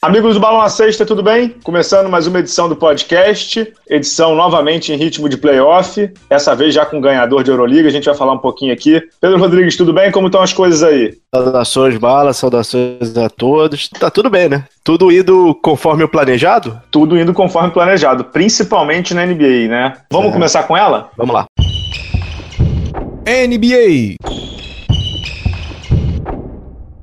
Amigos do Balão na Sexta, tudo bem? Começando mais uma edição do podcast, edição novamente em ritmo de playoff, essa vez já com ganhador de Euroliga, a gente vai falar um pouquinho aqui. Pedro Rodrigues, tudo bem? Como estão as coisas aí? Saudações, Bala, saudações a todos. Tá tudo bem, né? Tudo indo conforme o planejado? Tudo indo conforme planejado, principalmente na NBA, né? Vamos é. começar com ela? Vamos lá. NBA.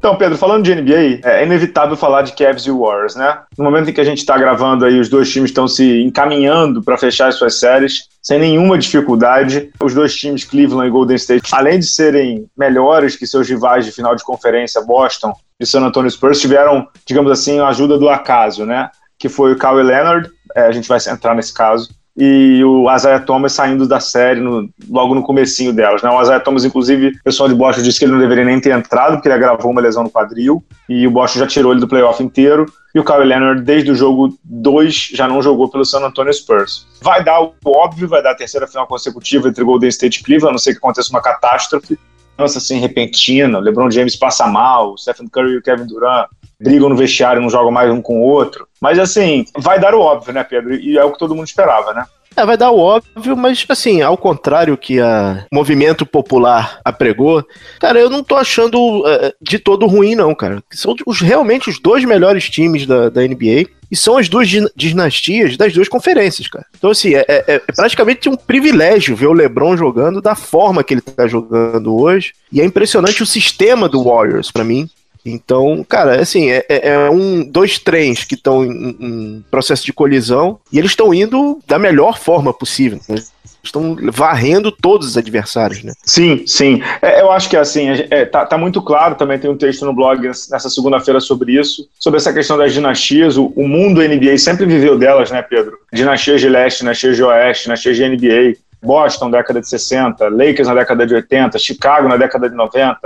Então, Pedro, falando de NBA, é inevitável falar de Cavs e Warriors, né? No momento em que a gente está gravando aí, os dois times estão se encaminhando para fechar as suas séries sem nenhuma dificuldade. Os dois times, Cleveland e Golden State, além de serem melhores que seus rivais de final de conferência, Boston e San Antonio Spurs, tiveram, digamos assim, a ajuda do acaso, né? Que foi o Kawhi Leonard, é, a gente vai entrar nesse caso, e o Isaiah Thomas saindo da série no, logo no comecinho delas. Né? O Isaiah Thomas, inclusive, o pessoal de Boston disse que ele não deveria nem ter entrado, porque ele agravou uma lesão no quadril, e o Boston já tirou ele do playoff inteiro, e o Kawhi Leonard, desde o jogo 2, já não jogou pelo San Antonio Spurs. Vai dar o óbvio, vai dar a terceira final consecutiva entre Golden State e Cleveland, a não ser que aconteça uma catástrofe, nossa, assim, repentina, LeBron James passa mal, Stephen Curry e o Kevin Durant brigam no vestiário, não jogam mais um com o outro. Mas assim, vai dar o óbvio, né, Pedro? E é o que todo mundo esperava, né? É, vai dar o óbvio, mas assim, ao contrário que a movimento popular apregou, cara, eu não tô achando uh, de todo ruim, não, cara. São os, realmente os dois melhores times da, da NBA. E são as duas dinastias das duas conferências, cara. Então, assim, é, é, é, praticamente um privilégio ver o LeBron jogando da forma que ele tá jogando hoje. E é impressionante o sistema do Warriors, para mim. Então, cara, assim, é, é, é um, dois trens que estão em, em, processo de colisão e eles estão indo da melhor forma possível. Né? Estão varrendo todos os adversários, né? Sim, sim. É, eu acho que assim, é, tá, tá, muito claro, também tem um texto no blog nessa segunda-feira sobre isso, sobre essa questão das dinastias. O, o mundo NBA sempre viveu delas, né, Pedro? Dinastias de leste, dinastias de oeste, dinastias de NBA. Boston, década de 60, Lakers na década de 80, Chicago na década de 90,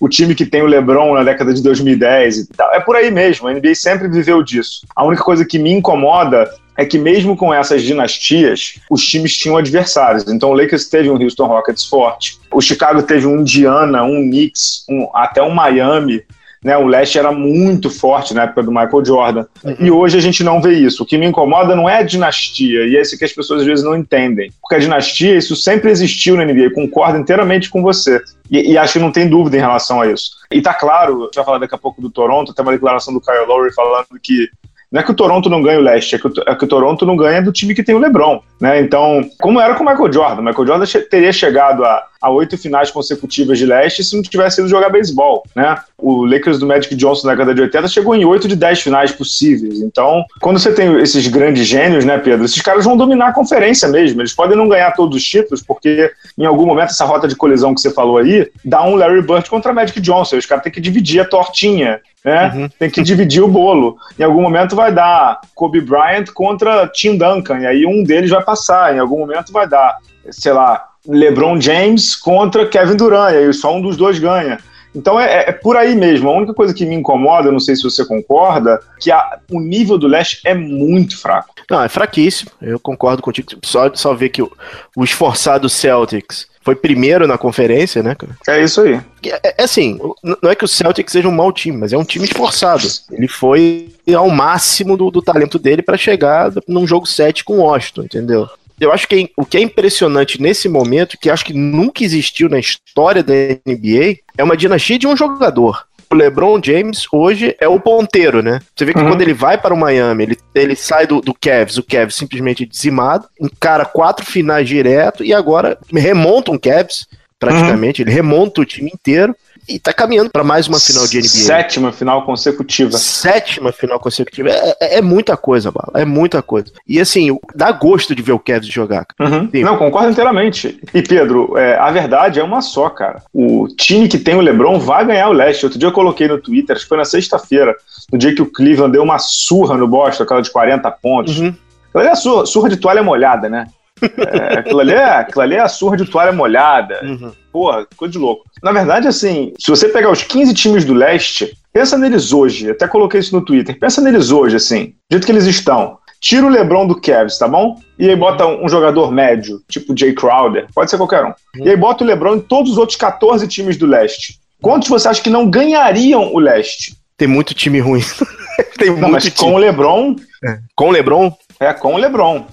o time que tem o LeBron na década de 2010 e tal. É por aí mesmo, a NBA sempre viveu disso. A única coisa que me incomoda é que mesmo com essas dinastias, os times tinham adversários. Então o Lakers teve um Houston Rockets forte, o Chicago teve um Indiana, um Knicks, um, até um Miami né, o leste era muito forte na época do Michael Jordan. Uhum. E hoje a gente não vê isso. O que me incomoda não é a dinastia, e é isso que as pessoas às vezes não entendem. Porque a dinastia, isso sempre existiu na NBA, concordo inteiramente com você. E, e, acho que não tem dúvida em relação a isso. E tá claro, a gente vai falar daqui a pouco do Toronto, tem uma declaração do Kyle Lowry falando que não é que o Toronto não ganha o leste, é que o, é que o Toronto não ganha do time que tem o LeBron, né? Então, como era com o Michael Jordan, o Michael Jordan teria chegado a, a oito finais consecutivas de leste se não tivesse ido jogar beisebol, né? O Lakers do Magic Johnson na década de 80 chegou em oito de dez finais possíveis. Então, quando você tem esses grandes gênios, né, Pedro, esses caras vão dominar a conferência mesmo. Eles podem não ganhar todos os títulos, porque em algum momento essa rota de colisão que você falou aí dá um Larry Bird contra Magic Johnson. Os caras têm que dividir a tortinha né? Uhum. Tem que dividir o bolo. Em algum momento vai dar Kobe Bryant contra Tim Duncan, e aí um deles vai passar. Em algum momento vai dar, sei lá, LeBron James contra Kevin Durant, e aí só um dos dois ganha. Então é, é, por aí mesmo. A única coisa que me incomoda, não sei se você concorda, que a, o nível do leste é muito fraco. Não, é fraquíssimo. Eu concordo contigo. Só, só ver que o, o esforçado Celtics foi primeiro na conferência, né, cara? É isso aí. É, é, assim, não é que o Celtic seja um mau time, mas é um time esforçado. Ele foi ao máximo do, do talento dele para chegar num jogo 7 com o Washington, entendeu? Eu acho que o que é impressionante nesse momento, que acho que nunca existiu na história da NBA, é uma dinastia de um jogador o LeBron James hoje é o ponteiro, né? Você vê que uhum. quando ele vai para o Miami, ele, ele sai do, do Cavs, o Cavs simplesmente dizimado, encara quatro finais direto e agora remonta um Cavs, praticamente, uhum. ele remonta o time inteiro e tá caminhando para mais uma final de NBA. Sétima final consecutiva. Sétima final consecutiva. É, é, é, muita coisa, Bala. É muita coisa. E assim, dá gosto de ver o Kevin jogar. Uhum. Não, concordo inteiramente. E Pedro, é, a verdade é uma só, cara. O time que tem o LeBron vai ganhar o leste. Outro dia eu coloquei no Twitter, acho que foi na sexta-feira, no dia que o Cleveland deu uma surra no Boston, aquela de 40 pontos. Uhum. Aquela é surra, surra de toalha molhada, né? É, aquilo, ali é, aquilo ali é a surra de toalha molhada. Uhum. Porra, ficou de louco. Na verdade, assim, se você pegar os 15 times do leste, pensa neles hoje. Até coloquei isso no Twitter. Pensa neles hoje, assim, do jeito que eles estão. tira o LeBron do Cavs, tá bom? E aí bota um, jogador médio, tipo Jay Crowder, pode ser qualquer um. E aí bota o LeBron em todos os outros 14 times do leste. Quantos você acha que não ganhariam o leste? Tem muito time ruim. Tem não, muito mas time. com o LeBron. É. Com o LeBron? É, com o LeBron.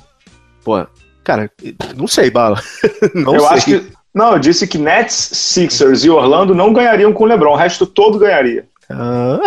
Pô, cara, não sei, Bala. Não eu sei. acho que. Não, eu disse que Nets, Sixers e Orlando não ganhariam com o LeBron, o resto todo ganharia. Uh,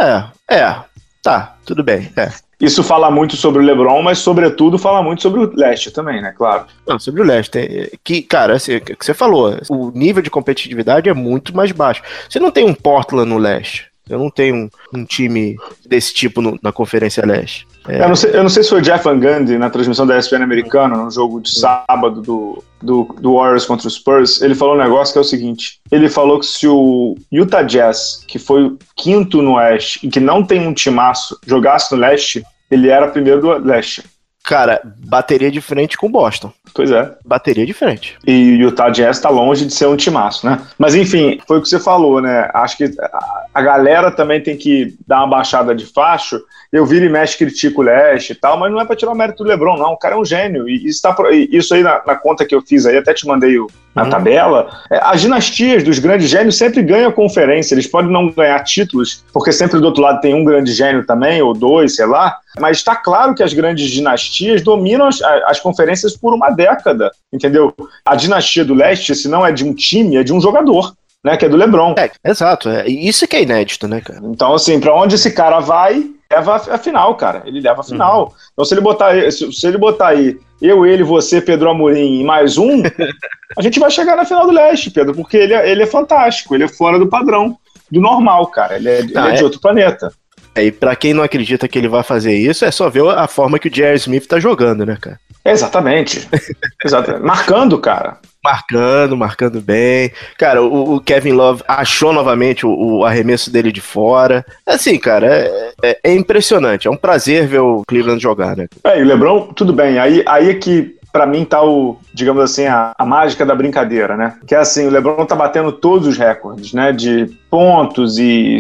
é, é. Tá, tudo bem. É. Isso fala muito sobre o LeBron, mas sobretudo fala muito sobre o leste também, né? Claro. Não, sobre o leste. Que, cara, assim, que você falou, o nível de competitividade é muito mais baixo. Você não tem um Portland no leste. Eu não tenho um, um time desse tipo no, na Conferência Leste. É... Eu, não sei, eu, não sei, se foi o Jeff Van Gundy na transmissão da ESPN americana, no jogo de sábado do, do, do, Warriors contra os Spurs, ele falou um negócio que é o seguinte: ele falou que se o Utah Jazz, que foi o quinto no Oeste e que não tem um timaço, jogasse no Leste, ele era primeiro do Leste. Cara, bateria de frente com Boston. Pois é. Bateria de frente. E o Utah Jazz tá longe de ser um timaço, né? Mas enfim, foi o que você falou, né? Acho que a galera também tem que dar uma baixada de facho. Eu viro e mexe, critico o Leste e tal, mas não é pra tirar o mérito do Lebron, não. O cara é um gênio. E isso, tá, isso aí na, na conta que eu fiz aí, até te mandei o, na uhum. tabela. É, as dinastias dos grandes gênios sempre ganham conferência. Eles podem não ganhar títulos, porque sempre do outro lado tem um grande gênio também, ou dois, sei lá. Mas está claro que as grandes dinastias dominam as, as, conferências por uma década, entendeu? A dinastia do leste, se não é de um time, é de um jogador. Né, que é do LeBron. É, exato. É, isso que é inédito, né, cara? Então, assim, para onde esse cara vai, leva a final, cara. Ele leva a final. Uhum. Então, se ele botar, se, se, ele botar aí eu, ele, você, Pedro Amorim e mais um, a gente vai chegar na final do leste, Pedro, porque ele, é, ele é fantástico, ele é fora do padrão, do normal, cara. Ele é, ah, ele é, é de outro planeta. E para quem não acredita que ele vai fazer isso, é só ver a forma que o Jerry Smith tá jogando, né, cara? Exatamente. Exatamente. Marcando, cara. Marcando, marcando bem. Cara, o, o Kevin Love achou novamente o, o, arremesso dele de fora. Assim, cara, é, é, é, impressionante. É um prazer ver o Cleveland jogar, né? É, e o Lebron, tudo bem. Aí, aí é que para mim tá o, digamos assim, a, a, mágica da brincadeira, né? Que é assim, o LeBron tá batendo todos os recordes, né? De pontos e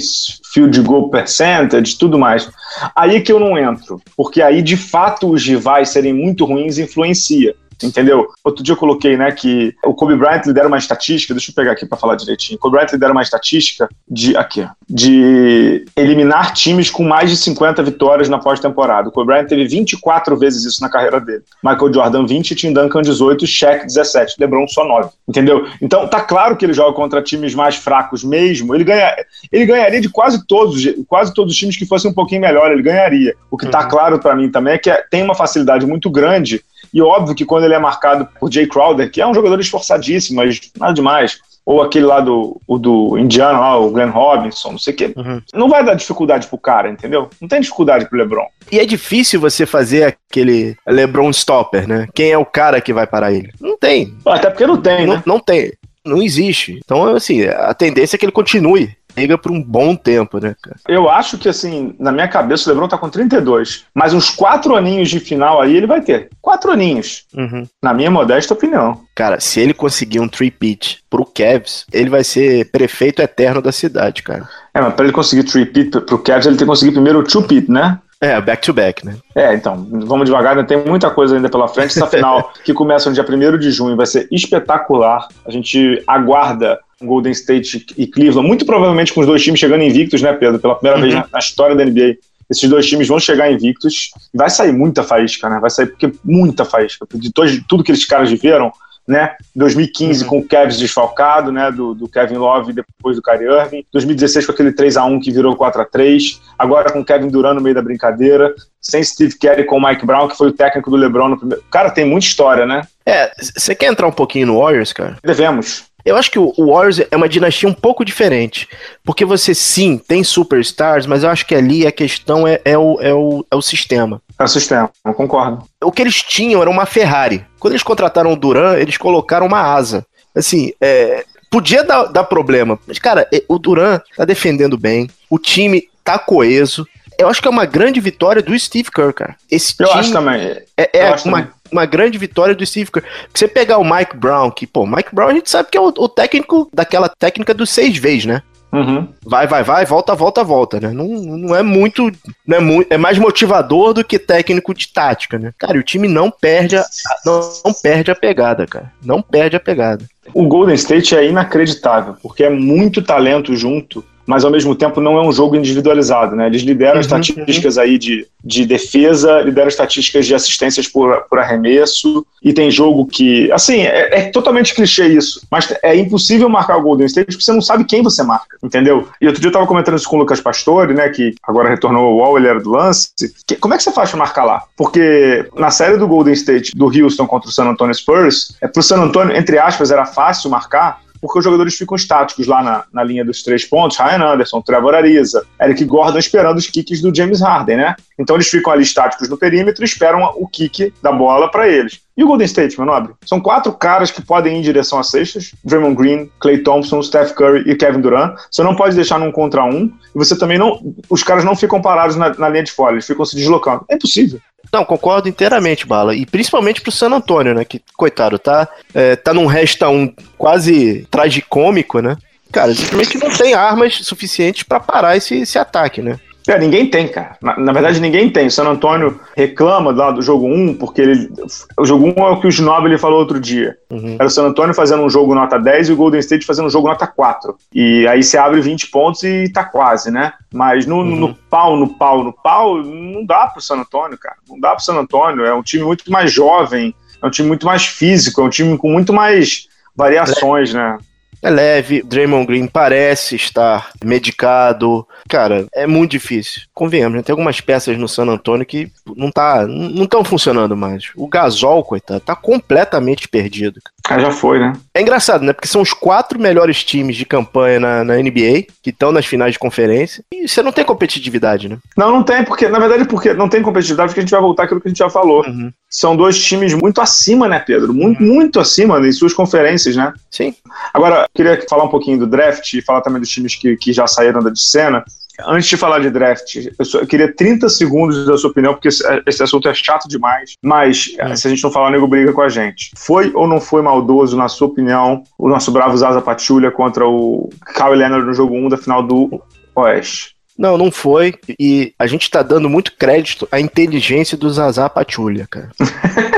field goal percentage, tudo mais. Aí que eu não entro, porque aí de fato os rivais serem muito ruins influencia. Entendeu? Outro dia eu coloquei, né, que o Kobe Bryant lidera uma estatística, deixa eu pegar aqui para falar direitinho. O Kobe Bryant lidera uma estatística de aqui, de eliminar times com mais de 50 vitórias na pós-temporada. O Kobe Bryant teve 24 vezes isso na carreira dele. Michael Jordan 20, Tim Duncan 18, Shaq 17, LeBron só 9. Entendeu? Então tá claro que ele joga contra times mais fracos mesmo. Ele ganha, ele ganharia de quase todos, quase todos os times que fossem um pouquinho melhor, ele ganharia. O que tá uhum. claro para mim também é que é, tem uma facilidade muito grande e óbvio que quando ele é marcado por Jay Crowder, que é um jogador esforçadíssimo, mas nada demais, ou aquele lá do, o do Indiano, lá, o Glenn Robinson, não sei o quê. Uhum. Não vai dar dificuldade pro cara, entendeu? Não tem dificuldade pro LeBron. E é difícil você fazer aquele LeBron stopper, né? Quem é o cara que vai parar ele? Não tem. Até porque não tem, não, né? Não tem. Não existe. Então, assim, a tendência é que ele continue liga por um bom tempo, né, cara? Eu acho que, assim, na minha cabeça, o Lebron tá com 32. Mas uns quatro aninhos de final aí ele vai ter. Quatro aninhos. Uhum. Na minha modesta opinião. Cara, se ele conseguir um three-peat pro Cavs, ele vai ser prefeito eterno da cidade, cara. É, mas pra ele conseguir three-peat pro Cavs, ele tem que conseguir primeiro o two-peat, né? É, back-to-back, -back, né? É, então, vamos devagar, ainda tem muita coisa ainda pela frente. Essa final, que começa no dia 1 de junho, vai ser espetacular. A gente aguarda Golden State e Cleveland, muito provavelmente com os dois times chegando invictos, né, Pedro? Pela primeira uhum. vez na, história da NBA. Esses dois times vão chegar invictos. Vai sair muita faísca, né? Vai sair porque muita faísca. De tudo que esses caras viveram, né? 2015 uhum. com o Kevin desfalcado, né? Do, do, Kevin Love depois do Kyrie Irving. 2016 com aquele 3 a 1 que virou 4 a 3 Agora com o Kevin Durant no meio da brincadeira. Sem Steve Kerr com o Mike Brown, que foi o técnico do LeBron no primeiro. Cara, tem muita história, né? É, você quer entrar um pouquinho no Warriors, cara? Devemos. Eu acho que o Warriors é uma dinastia um pouco diferente. Porque você sim tem superstars, mas eu acho que ali a questão é, é, o, é, o, é o sistema. É o sistema, eu concordo. O que eles tinham era uma Ferrari. Quando eles contrataram o Duran, eles colocaram uma asa. Assim, é, podia dar, dar problema. Mas, cara, é, o Duran tá defendendo bem, o time tá coeso. Eu acho que é uma grande vitória do Steve Kerr, cara. Esse eu acho também. É, é uma, também uma grande vitória do Steve Kerr. Você pegar o Mike Brown, que, pô, Mike Brown a gente sabe que é o, o técnico daquela técnica dos seis vezes, né? Uhum. Vai, vai, vai, volta, volta, volta, né? Não, não é muito. Não é, muito é mais motivador do que técnico de tática, né? Cara, o time não perde a, não, não perde a pegada, cara. Não perde a pegada. O Golden State é inacreditável, porque é muito talento junto mas ao mesmo tempo não é um jogo individualizado, né? Eles lideram uhum, estatísticas uhum. aí de, de defesa, lideram estatísticas de assistências por, por arremesso, e tem jogo que, assim, é, é, totalmente clichê isso, mas é impossível marcar o Golden State porque você não sabe quem você marca, entendeu? E outro dia eu tava comentando isso com o Lucas Pastore, né, que agora retornou ao UOL, ele era do lance, que, como é que você faz pra marcar lá? Porque na série do Golden State, do Houston contra o San Antonio Spurs, é pro San Antonio, entre aspas, era fácil marcar, porque os jogadores ficam estáticos lá na, na linha dos três pontos. Ryan Anderson, Trevor Ariza, Eric Gordon esperando os kicks do James Harden, né? Então eles ficam ali estáticos no perímetro e esperam o kick da bola para eles. E o Golden State, meu nobre? São quatro caras que podem ir em direção às cestas: Draymond Green, Clay Thompson, Steph Curry e Kevin Durant. Você não pode deixar num contra um. E você também não. Os caras não ficam parados na, na linha de fora, eles ficam se deslocando. É impossível. Não, concordo inteiramente, Bala. E principalmente pro San Antonio, né? Que, coitado, tá, é, tá num resta um quase tragicômico, né? Cara, simplesmente não tem armas suficientes para parar esse, esse ataque, né? É, ninguém tem, cara. Na, na, verdade, ninguém tem. O San Antônio reclama lá do jogo 1, porque ele. O jogo 1 é o que o Ginobili falou outro dia. Uhum. Era o San Antônio fazendo um jogo nota 10 e o Golden State fazendo um jogo nota 4. E aí você abre 20 pontos e tá quase, né? Mas no, uhum. no pau, no pau, no pau, não dá pro San Antônio, cara. Não dá pro San Antônio. É um time muito mais jovem, é um time muito mais físico, é um time com muito mais variações, né? É leve, Draymond Green parece estar medicado. Cara, é muito difícil. Convenhamos, né? tem algumas peças no San Antonio que não tá, não estão funcionando mais. O Gasol, coitado, tá completamente perdido. Ah, já foi, né? É engraçado, né? Porque são os quatro melhores times de campanha na, na NBA, que estão nas finais de conferência, e você não tem competitividade, né? Não, não tem, porque, na verdade, porque não tem competitividade, porque a gente vai voltar aquilo que a gente já falou. Uhum. São dois times muito acima, né, Pedro? Muito, uhum. muito acima em suas conferências, né? Sim. Agora, queria falar um pouquinho do draft e falar também dos times que, que já saíram da de cena. Antes de falar de draft, eu, só, eu, queria 30 segundos da sua opinião, porque esse, esse assunto é chato demais. Mas, é. se a gente não falar, o nego briga com a gente. Foi ou não foi maldoso, na sua opinião, o nosso bravo Zaza Pachulia contra o Kyle Leonard no jogo 1 da final do Oeste? Não, não foi. E a gente tá dando muito crédito à inteligência do Zaza Pachulia, cara.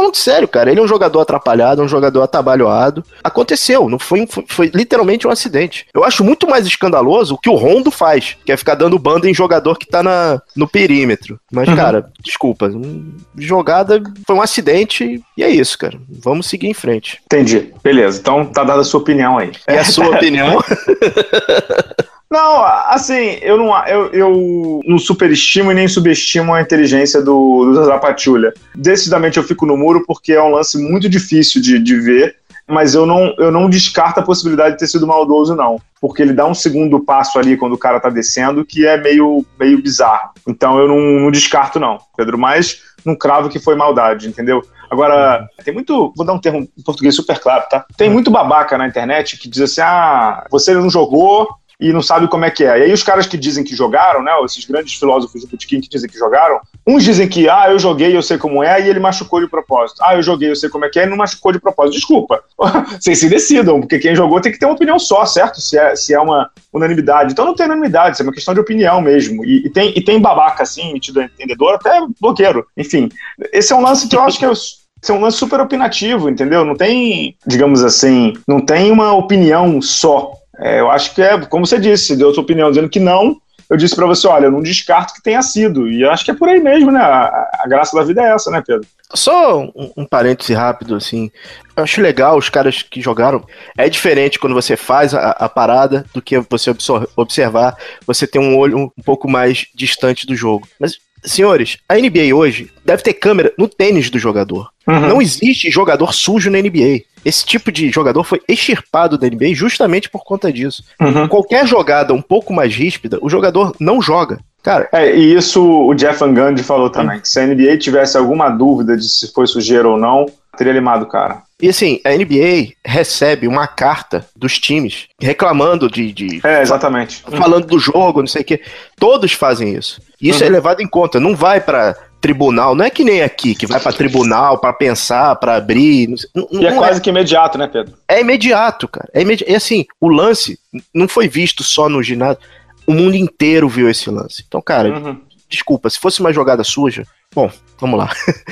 Falando sério, cara. Ele é um jogador atrapalhado, é um jogador atabalhoado. Aconteceu, não foi, foi, foi, literalmente um acidente. Eu acho muito mais escandaloso o que o Rondo faz, que é ficar dando banda em jogador que tá na, no perímetro. Mas, uhum. cara, desculpa. Jogada foi um acidente e é isso, cara. Vamos seguir em frente. Entendi. Beleza. Então tá dada a sua opinião aí. É a sua opinião? Não, assim, eu não, eu, eu não superestimo e nem subestimo a inteligência do, do Zaza Decididamente eu fico no muro porque é um lance muito difícil de, de ver, mas eu não, eu não descarto a possibilidade de ter sido maldoso, não. Porque ele dá um segundo passo ali quando o cara tá descendo que é meio, meio bizarro. Então eu não, não descarto, não, Pedro, mas não cravo que foi maldade, entendeu? Agora, tem muito. Vou dar um termo em português super claro, tá? Tem muito babaca na internet que diz assim: ah, você não jogou, e não sabe como é que é. E aí os caras que dizem que jogaram, né, esses grandes filósofos do Botequim que dizem que jogaram, uns dizem que, ah, eu joguei, eu sei como é, e ele machucou de propósito. Ah, eu joguei, eu sei como é que é, e não machucou de propósito. Desculpa. Vocês se decidam, porque quem jogou tem que ter uma opinião só, certo? Se é, se é uma unanimidade. Então não tem unanimidade, isso é uma questão de opinião mesmo. E, e tem, e tem babaca, assim, metido entendedor, até bloqueiro. Enfim, esse é um lance que eu acho que é esse é um lance super opinativo, entendeu? Não tem, digamos assim, não tem uma opinião só. É, eu acho que é, como você disse, deu sua opinião dizendo que não. Eu disse para você, olha, eu não descarto que tenha sido. E acho que é por aí mesmo, né? A, a graça da vida é essa, né, Pedro? Só um, um parêntese rápido, assim. Eu acho legal os caras que jogaram. É diferente quando você faz a, a parada do que você observar. Você tem um olho um pouco mais distante do jogo. Mas Senhores, a NBA hoje deve ter câmera no tênis do jogador. Uhum. Não existe jogador sujo na NBA. Esse tipo de jogador foi extirpado da NBA justamente por conta disso. Uhum. Qualquer jogada um pouco mais ríspida, o jogador não joga. Cara, é, e isso o Jeff Van Gundy falou também. Hum. Se a NBA tivesse alguma dúvida de se foi sujeira ou não, teria limado o cara. E assim, a NBA recebe uma carta dos times reclamando de. de é, exatamente. Falando do jogo, não sei o quê. Todos fazem isso. Isso é uhum. é levado em conta. Não vai para tribunal. Não é que nem aqui, que vai para tribunal para pensar, para abrir. Não, e é quase é. que imediato, né, Pedro? É imediato, cara. É imediato. E assim, o lance não foi visto só no ginásio. O mundo inteiro viu esse lance. Então, cara, uhum. Desculpa, se fosse uma jogada suja, bom, vamos lá.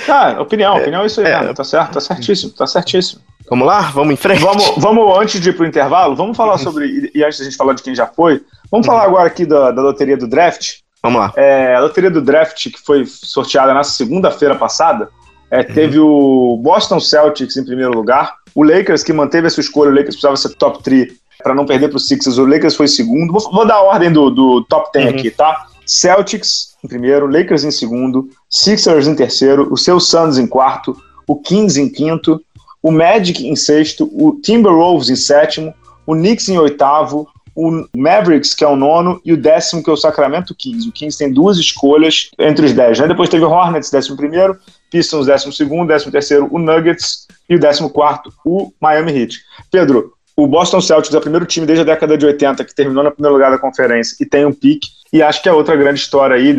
Ah, opinião, opinião é isso aí, é, tá certo, tá certíssimo, tá certíssimo. Vamos lá? Vamos em frente? Vamos, vamos antes de ir pro intervalo, vamos falar uhum. sobre, e antes da gente falar de quem já foi, vamos uhum. falar agora aqui da, da loteria do draft. Vamos lá. É, a loteria do draft, que foi sorteada na segunda-feira passada, é, teve o Boston Celtics em primeiro lugar, o Lakers, que manteve a sua escolha, o Lakers precisava ser top 3 para não perder para Sixers, o Lakers foi segundo. Vou, vou, dar a ordem do, do top 10 uhum. aqui, tá? Celtics em primeiro, Lakers em segundo, Sixers em terceiro, o seu Suns em quarto, o Kings em quinto, o Magic em sexto, o Timberwolves em sétimo, o Knicks em oitavo, o Mavericks, que é o nono, e o décimo, que é o Sacramento Kings. O Kings tem duas escolhas entre os dez. Né? Depois teve o Hornets, décimo primeiro, Pistons, décimo segundo, décimo terceiro, o Nuggets, e o décimo quarto, o Miami Heat. Pedro, o Boston Celtics é o primeiro time desde a década de 80 que terminou no primeiro lugar da conferência e tem um pique. E acho que a outra grande história aí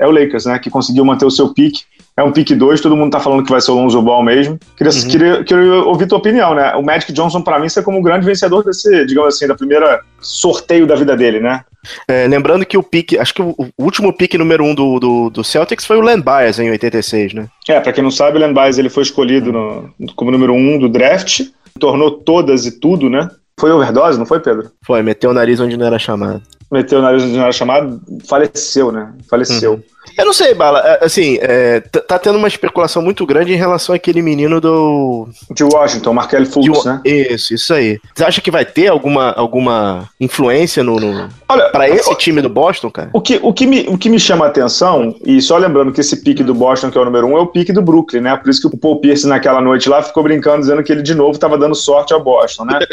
é o Lakers, né? Que conseguiu manter o seu pique é um pick 2, todo mundo tá falando que vai ser o Lonzo Ball mesmo. Queria, uhum. queria, queria ouvir tua opinião, né? O Magic Johnson, para mim, é como o grande vencedor desse, digamos assim, da primeira sorteio da vida dele, né? É, lembrando que o pick, acho que o, último pick número um do, do, do, Celtics foi o Len Bias em 86, né? É, pra quem não sabe, o Len Bias ele foi escolhido no, como número um do draft, tornou todas e tudo, né? Foi overdose, não foi, Pedro? Foi, meteu o nariz onde não era chamado. Meteu o nariz onde não era chamado, faleceu, né? Faleceu. Uhum. Eu não sei, Bala. É, assim, é, tá tendo uma especulação muito grande em relação àquele menino do. De Washington, Markel Fultz, né? Isso, isso aí. Você acha que vai ter alguma, alguma influência no, no... Olha, pra esse time do Boston, cara? O que, o, que me, o que me chama a atenção, e só lembrando que esse pique do Boston, que é o número um, é o pique do Brooklyn, né? Por isso que o Paul Pierce naquela noite lá ficou brincando, dizendo que ele de novo tava dando sorte ao Boston, né?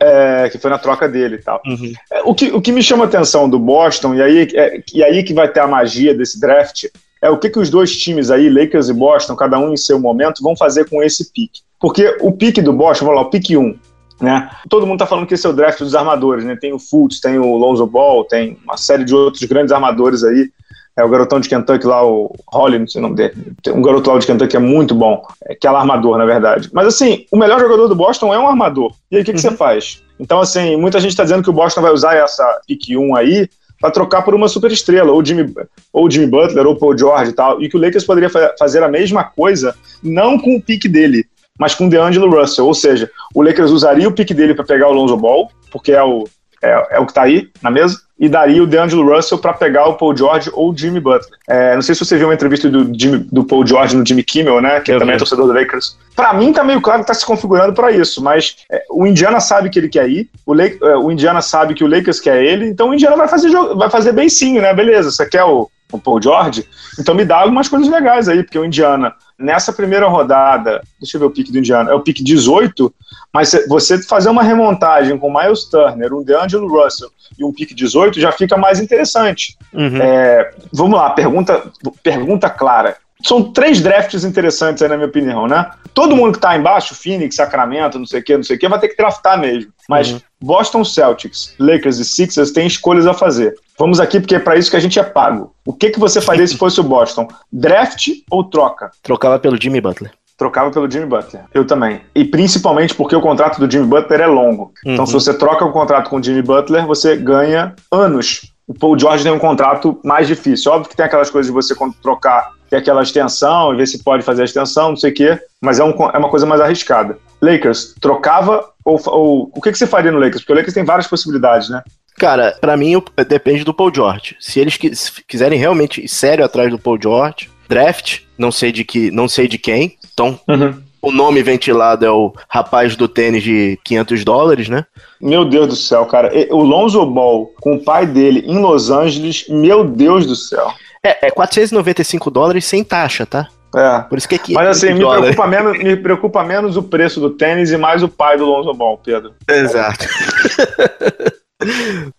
É, que foi na troca dele e tal. Uhum. É, o, que, o que me chama a atenção do Boston, e aí, é, e aí que vai ter a magia desse draft, é o que, que os dois times aí, Lakers e Boston, cada um em seu momento, vão fazer com esse pique. Porque o pique do Boston, vamos lá, o pique 1, né? Todo mundo tá falando que esse é o draft dos armadores, né? Tem o Fultz, tem o Lonzo Ball, tem uma série de outros grandes armadores aí. É o garotão de Kentucky lá, o Holly, não sei o nome dele. Tem um garoto lá de Kentucky que é muito bom, é, que é armador, na verdade. Mas assim, o melhor jogador do Boston é um armador. E aí o que, que uhum. você faz? Então, assim, muita gente está dizendo que o Boston vai usar essa pick 1 aí para trocar por uma super estrela, ou Jimmy, ou Jimmy Butler, ou Paul George e tal, e que o Lakers poderia fa fazer a mesma coisa, não com o pique dele, mas com o DeAngelo Russell, ou seja, o Lakers usaria o pique dele para pegar o Lonzo Ball, porque é o, é, é o que está aí na mesa, e daria o DeAngelo Russell para pegar o Paul George ou o Jimmy Butler. É, não sei se você viu uma entrevista do, Jimmy, do Paul George no Jimmy Kimmel, né? Que Eu também vi. é torcedor do Lakers. Para mim tá meio claro que tá se configurando para isso, mas é, o Indiana sabe que ele quer ir, o, Lake, é, o Indiana sabe que o Lakers quer ele, então o Indiana vai fazer, vai fazer bem sim, né? Beleza, você quer o, o Paul George? Então me dá algumas coisas legais aí, porque o Indiana nessa primeira rodada, deixa eu ver o pique do Indiana, é o pique 18, mas você fazer uma remontagem com Miles Turner, um DeAngelo Russell e um pique 18 já fica mais interessante. Uhum. É, vamos lá, pergunta, pergunta clara. São três drafts interessantes aí, na minha opinião, né? Todo mundo que tá embaixo, Phoenix, Sacramento, não sei o que, não sei o que, vai ter que draftar mesmo. Mas uhum. Boston Celtics, Lakers e Sixers têm escolhas a fazer. Vamos aqui porque é para isso que a gente é pago. O que, que você faria se fosse o Boston? Draft ou troca? Trocava pelo Jimmy Butler. Trocava pelo Jimmy Butler. Eu também. E principalmente porque o contrato do Jimmy Butler é longo. Uhum. Então, se uhum. você troca o contrato com o Jimmy Butler, você ganha anos. O Paul George tem um contrato mais difícil. Óbvio que tem aquelas coisas de você trocar, ter aquela extensão e ver se pode fazer a extensão, não sei o quê, mas é, um, é uma coisa mais arriscada. Lakers, trocava ou, ou o que, que você faria no Lakers? Porque o Lakers tem várias possibilidades, né? Cara, para mim depende do Paul George. Se eles quiserem realmente ir sério atrás do Paul George, draft, não sei de que, não sei de quem. Então, uhum. O nome ventilado é o rapaz do tênis de 500 dólares, né? Meu Deus do céu, cara. O Lonzo Ball com o pai dele em Los Angeles, meu Deus do céu. É, é 495 dólares sem taxa, tá? É. Por isso que é Mas assim, me preocupa, menos, me preocupa menos o preço do tênis e mais o pai do Lonzo Ball, Pedro. Exato.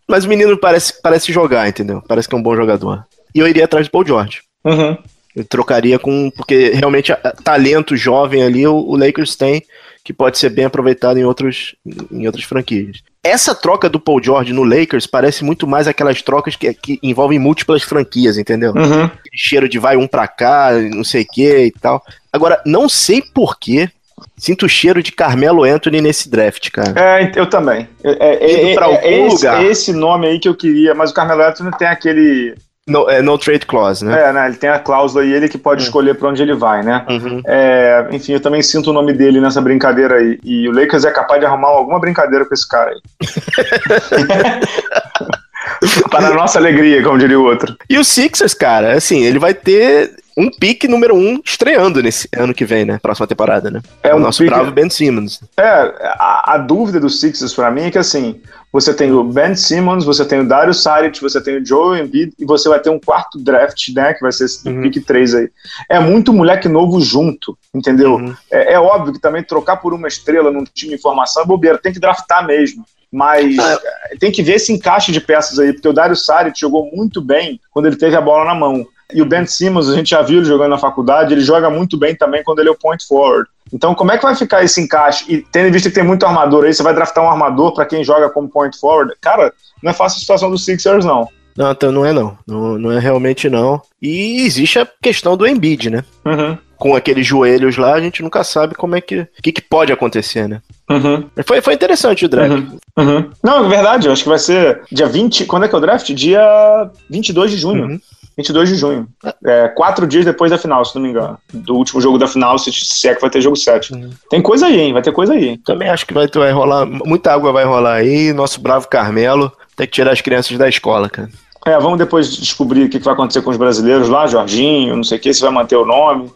Mas o menino parece, parece jogar, entendeu? Parece que é um bom jogador. E eu iria atrás do Paul George. Uhum. Eu trocaria com. Porque realmente talento jovem ali o, o, Lakers tem, que pode ser bem aproveitado em, outros, em outras franquias. essa troca do Paul George no Lakers parece muito mais aquelas trocas que, que envolvem múltiplas franquias, entendeu? Uhum. Cheiro de vai um pra cá, não sei o que e tal. Agora, não sei porquê, Sinto o cheiro de Carmelo Anthony nesse draft, cara. É, eu também. É, é, é- algum é esse, é esse nome aí que eu queria, mas o Carmelo Anthony tem aquele. No, é, no trade clause, né? É, né? Ele tem a cláusula aí, ele que pode Hum. escolher pra onde ele vai, né? Uhum. É, enfim, eu também sinto o nome dele nessa brincadeira aí. E o Lakers é capaz de arrumar alguma brincadeira com esse cara aí. Para a nossa alegria, como diria o outro. E o Sixers, cara, assim, ele vai ter um pique número um estreando nesse ano que vem, né? Próxima temporada, né? É o um nosso pique- bravo Ben Simmons. É, a, a dúvida do Sixers pra mim é que assim, você tem o Ben Simmons, você tem o Dario Saric, você tem o Joe Embiid e você vai ter um quarto draft, né, que vai ser esse Uhum. pick 3 aí. É muito moleque novo junto, entendeu? Uhum. É, é óbvio que também trocar por uma estrela num time de formação é bobeira, tem que draftar mesmo. Mas Ah, tem que ver esse encaixe de peças aí, porque o Dario Saric jogou muito bem quando ele teve a bola na mão. E o Ben Simmons, a gente já viu ele jogando na faculdade, ele joga muito bem também quando ele é o point forward. Então, como é que vai ficar esse encaixe? E tendo em vista que tem muito armador aí, você vai draftar um armador para quem joga como point forward? Cara, não é fácil a situação dos Sixers, não. Não, então não é não. não. Não é realmente não. E existe a questão do Embiid, né? Uhum, Com aqueles joelhos lá, a gente nunca sabe como é que. O que, que pode acontecer, né? uhum, Foi, foi interessante o draft. uhum, uhum. Não, é verdade, eu acho que vai ser dia 20. Quando é que é o draft? Dia 22 de junho. Uhum. 22 de junho. É, quatro dias depois da final, se não me engano. Do último jogo da final, se, é que vai ter jogo 7. Uhum. Tem coisa aí, hein? Vai ter coisa aí. Também acho que vai, vai rolar. Muita água vai rolar aí. Nosso bravo Carmelo tem que tirar as crianças da escola, cara. É, vamos depois descobrir o que vai acontecer com os brasileiros lá, Jorginho, não sei o que, se vai manter o nome.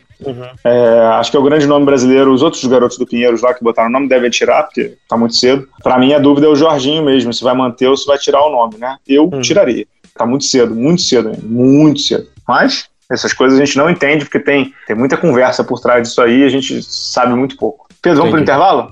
É, acho que é o grande nome brasileiro. Os outros garotos do Pinheiros lá que botaram o nome devem tirar, porque tá muito cedo. Pra mim, a dúvida é o Jorginho mesmo, se vai manter ou se vai tirar o nome, né? Eu Uhum. tiraria. Tá muito cedo, muito cedo, muito cedo. Mas essas coisas a gente não entende, porque tem, tem muita conversa por trás disso aí e a gente sabe muito pouco. Pedro, vamos pro Entendi. intervalo?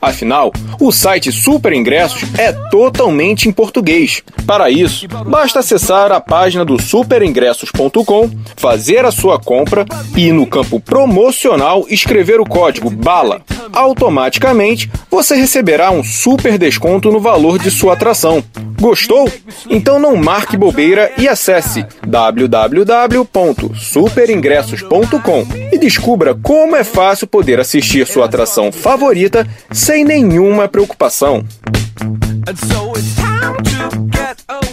Afinal, o site Super Ingressos é totalmente em português. Para isso, basta acessar a página do superingressos.com, fazer a sua compra e no campo promocional escrever o código BALA. Automaticamente, você receberá um super desconto no valor de sua atração. Gostou? Então não marque bobeira e acesse www.superingressos.com e descubra como é fácil poder assistir sua atração favorita sem nenhuma preocupação. And so it's time to get away.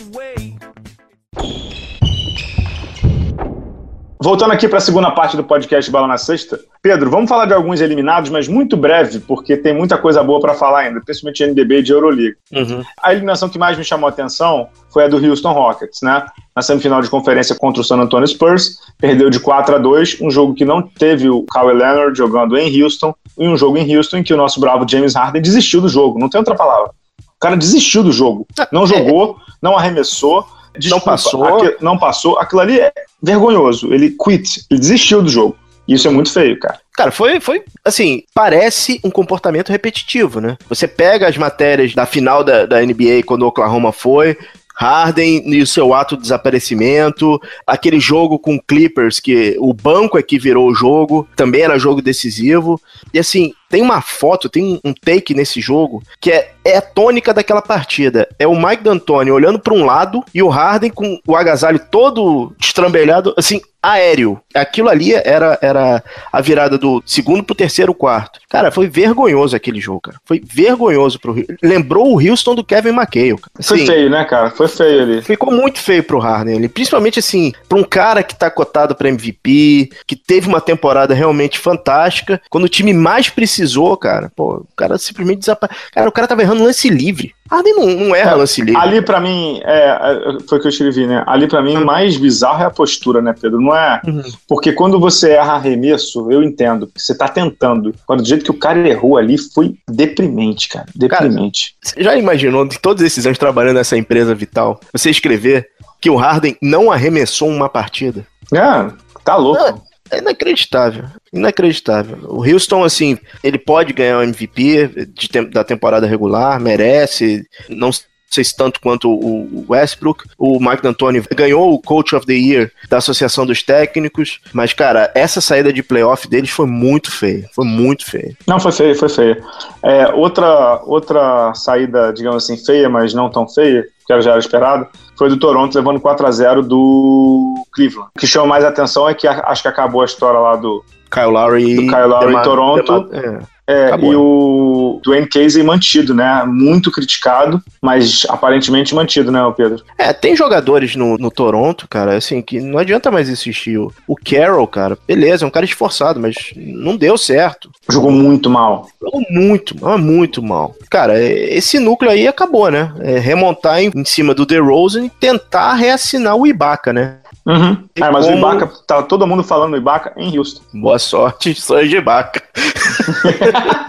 Voltando aqui para a segunda parte do podcast Bala na Sexta. Pedro, vamos falar de alguns eliminados, mas muito breve, porque tem muita coisa boa para falar ainda, principalmente de NBB e de Euroliga. Uhum. A eliminação que mais me chamou a atenção foi a do Houston Rockets, né? Na semifinal de conferência contra o San Antonio Spurs, perdeu de 4 a 2, um jogo que não teve o Kawhi Leonard jogando em Houston, e um jogo em Houston em que o nosso bravo James Harden desistiu do jogo, não tem outra palavra. O cara desistiu do jogo, não jogou, não arremessou, desculpa, passou. aqui- não passou. Aquilo ali é vergonhoso. Ele quit, ele desistiu do jogo. Isso é muito feio, cara. Cara, foi, foi, assim, parece um comportamento repetitivo, né? Você pega as matérias da final da, da NBA quando o Oklahoma foi, Harden e o seu ato de desaparecimento, aquele jogo com Clippers que o banco é que virou o jogo, também era jogo decisivo. E assim, tem uma foto, tem um take nesse jogo que é, é a tônica daquela partida. É o Mike D'Antoni olhando para um lado e o Harden com o agasalho todo estrambelhado, assim, aéreo. Aquilo ali era, era a virada do segundo pro terceiro quarto. Cara, foi vergonhoso aquele jogo, cara. Foi vergonhoso pro Rio. Lembrou o Houston do Kevin McHale, cara. Foi Assim, feio, né, cara? Foi feio ali. Ficou muito feio pro Harden ali, principalmente assim, pra um cara que tá cotado pra MVP, que teve uma temporada realmente fantástica, quando o time mais precisou, cara, pô, o cara simplesmente desapareceu. Cara, o cara tava errando lance livre. Harden não, não erra lance livre. Ali pra mim, é, foi o que eu escrevi, né? Ali pra mim o mais bizarro é a postura, né, Pedro? Não é. Uhum. Porque quando você erra arremesso, eu entendo. Você tá tentando. Agora, do jeito que o cara errou ali, foi deprimente, cara. Deprimente. Você já imaginou, de todos esses anos trabalhando nessa empresa vital, você escrever que o Harden não arremessou uma partida? É, tá louco. É inacreditável. Inacreditável. O Houston, assim, ele pode ganhar o MVP de da temporada regular, merece. Não sei se tanto quanto o Westbrook. O Mike D'Antoni ganhou o Coach of the Year da Associação dos Técnicos. Mas, cara, essa saída de playoff deles foi muito feia. Foi muito feia. Não, foi feio, foi feio. É, outra, outra saída, digamos assim, feia, mas não tão feia, que já era esperado, foi do Toronto levando 4 a 0 do Cleveland. O que chama mais atenção é que a- acho que acabou a história lá do, Kyle Lowry, Do Kyle Lowry em Toronto. É. É, e o Dwayne Casey mantido, né? Muito criticado, mas aparentemente mantido, né, Pedro? É, tem jogadores no, no Toronto, cara, assim, que não adianta mais insistir. O, Carroll, cara, beleza, é um cara esforçado, mas não deu certo. Jogou muito mal. Jogou muito, muito mal. Cara, é- esse núcleo aí acabou, né? É remontar em, em cima do DeRozan e tentar reassinar o Ibaka, né? Uhum. É, mas o como- Ibaka, tá todo mundo falando do Ibaka em Houston. Boa sorte, só de Ibaka.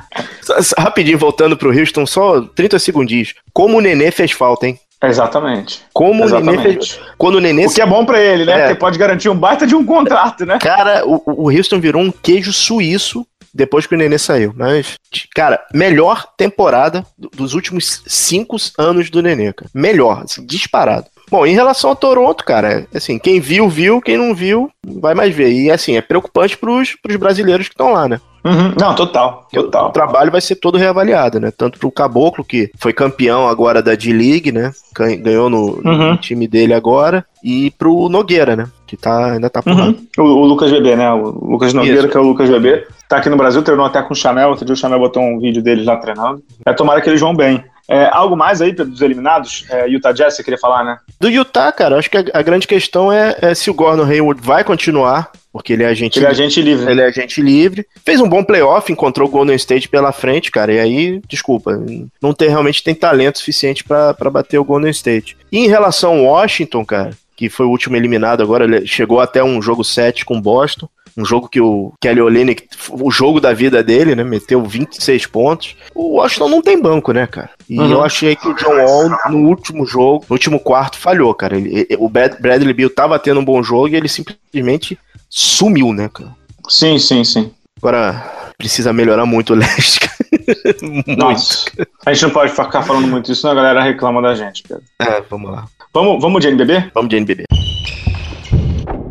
Rapidinho, voltando pro Houston, só 30 segundinhos. Como o Nenê fez falta, hein? Exatamente. Como o Nenê Exatamente. fez... Quando o Nenê O que é bom pra ele, né? É. Porque pode garantir um baita de um contrato, né? Cara, o, o Houston virou um queijo suíço depois que o Nenê saiu. Mas, cara, melhor temporada do- dos últimos cinco anos do Nenê, cara. Melhor, assim, disparado. Bom, em relação ao Toronto, cara, assim, quem viu, viu, quem não viu, vai mais ver. E, assim, é preocupante pros, pros brasileiros que estão lá, né? Uhum. Não, total. O Total. trabalho vai ser todo reavaliado, né? Tanto pro Caboclo, que foi campeão agora da D-League, né? Gan- Ganhou no, no Uhum. time dele agora. E pro Nogueira, né? Que tá, ainda tá por lá. Uhum. O, o Lucas Bebê, né? O Lucas Nogueira, Isso. que é o Lucas Bebê. Tá aqui no Brasil, treinou até com o Chanel. Outro dia o Chanel botou um vídeo deles lá treinando. É, tomara que eles vão bem. É, algo mais aí, dos eliminados? É, Utah Jazz, você queria falar, né? Do Utah, cara, acho que a, a grande questão é, é se o Gordon Hayward vai continuar, porque ele é agente Ele é agente livre. Ele é agente livre. Fez um bom playoff, encontrou o Golden State pela frente, cara. E aí, desculpa, não tem realmente tem talento suficiente pra pra bater o Golden State. E em relação ao Washington, cara, que foi o último eliminado agora, chegou até um jogo 7 com Boston. Um jogo que o Kelly Olynyk, o jogo da vida dele, né? Meteu 26 pontos. O Washington não tem banco, né, cara? E Uhum. eu achei que o John Wall, no último jogo, no último quarto, falhou, cara. Ele- ele- o Brad- Bradley Bill tava tendo um bom jogo e ele simplesmente sumiu, né, cara? Sim, sim, sim. Agora, precisa melhorar muito o leste. muito. Nossa. A gente não pode ficar falando muito disso, senão a galera reclama da gente, Pedro. É, vamos lá. Vamos, vamos de NBB? Vamos de NBB.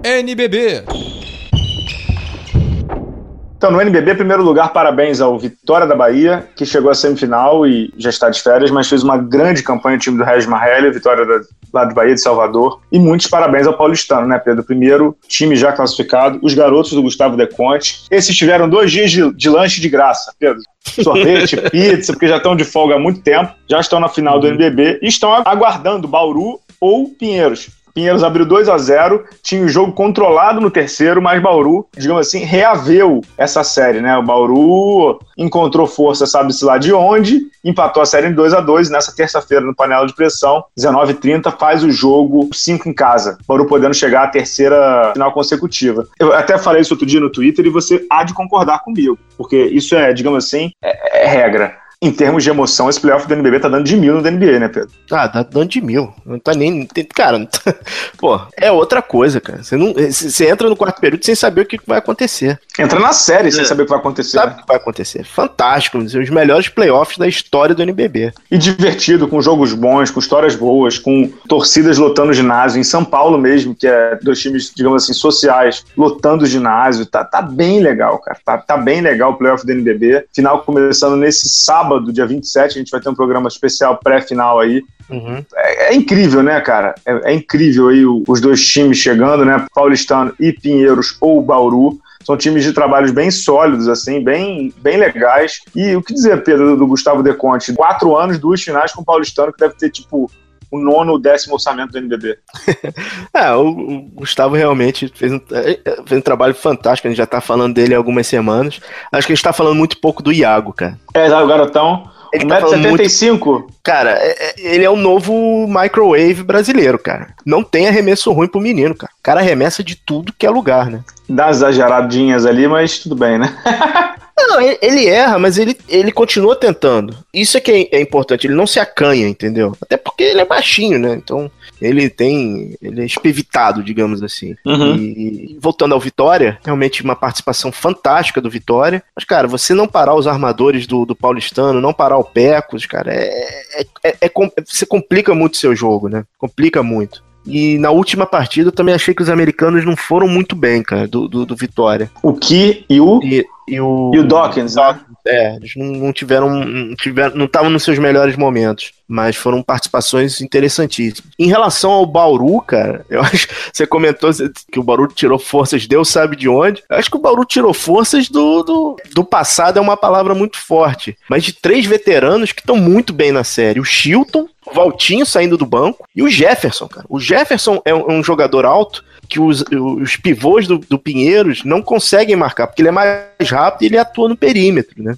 NBB. Então, no NBB, primeiro lugar, parabéns ao Vitória da Bahia, que chegou à semifinal e já está de férias, mas fez uma grande campanha o time do Regis Marrelli, Vitória da, lá de Bahia de Salvador. E muitos parabéns ao Paulistano, né, Pedro? Primeiro time já classificado, os garotos do Gustavo Deconte. Esses tiveram dois dias de, de lanche de graça, Pedro. Sorvete, pizza, porque já estão de folga há muito tempo, já estão na final do NBB e estão aguardando Bauru ou Pinheiros. Pinheiros abriu 2 a 0 tinha o jogo controlado no terceiro, mas Bauru, digamos assim, reaveu essa série, né? O Bauru encontrou força, sabe-se lá de onde, empatou a série em 2 a 2 nessa terça-feira no panela de pressão, 19h30, faz o jogo 5 em casa. Bauru podendo chegar à terceira final consecutiva. Eu até falei isso outro dia no Twitter e você há de concordar comigo, porque isso é, digamos assim, é, é regra. Em termos de emoção, esse playoff do NBB tá dando de mil no NBA, né, Pedro? Ah, tá dando de mil. Não tá nem. Cara, tá- pô, é outra coisa, cara. Você, não, você entra no quarto período sem saber o que vai acontecer. Entra na série sem É. saber o que vai acontecer. Sabe né? o que vai acontecer? Fantástico. um dos melhores playoffs da história do NBB. E divertido, com jogos bons, com histórias boas, com torcidas lotando o ginásio. Em São Paulo mesmo, que é dois times, digamos assim, sociais, lotando ginásio. Tá, tá bem legal, cara. Tá, tá bem legal o playoff do NBB. Final começando nesse sábado, dia 27. A gente vai ter um programa especial pré-final aí. Uhum. É, é incrível, né, cara? É, é incrível aí o- os dois times chegando, né? Paulistano e Pinheiros ou Bauru. São times de trabalhos bem sólidos, assim, bem, bem legais. E o que dizer, Pedro, do Gustavo Deconte? Quatro anos, duas finais com o Paulistano, que deve ter, tipo, o nono ou décimo orçamento do NBB. É, o, o Gustavo realmente fez um, é, é, fez um trabalho fantástico. A gente já tá falando dele há algumas semanas. Acho que a gente tá falando muito pouco do Iago, cara. É, o garotão, Ele tá falando muito 1,75m? Cara, é- é- ele é o novo microwave brasileiro, cara. Não tem arremesso ruim pro menino, cara. O cara arremessa de tudo que é lugar, né? Dá umas exageradinhas ali, mas tudo bem, né? Não, ele, ele erra, mas ele, ele continua tentando. Isso é que é, é importante, ele não se acanha, entendeu? Até porque ele é baixinho, né? Então, ele tem. Ele é espevitado, digamos assim. Uhum. E, e voltando ao Vitória, realmente uma participação fantástica do Vitória. Mas, cara, você não parar os armadores do, do Paulistano, não parar o Pecos, cara, é, é, é- é você complica muito o seu jogo, né? Complica muito. E na última partida eu também achei que os americanos não foram muito bem, cara, do, do, do Vitória. O Ki e o, E, e o. e o Dawkins, né? É, eles não, não tiveram. Não estavam nos seus melhores momentos. Mas foram participações interessantíssimas. Em relação ao Bauru, cara, eu acho. Você comentou que o Bauru tirou forças, Deus sabe de onde. Eu acho que o Bauru tirou forças do, do, do passado, é uma palavra muito forte. Mas de três veteranos que estão muito bem na série: o Chilton, o Valtinho saindo do banco e o Jefferson, cara. O Jefferson é um, é um jogador alto que os, os pivôs do, do Pinheiros não conseguem marcar, porque ele é mais rápido e ele atua no perímetro, né?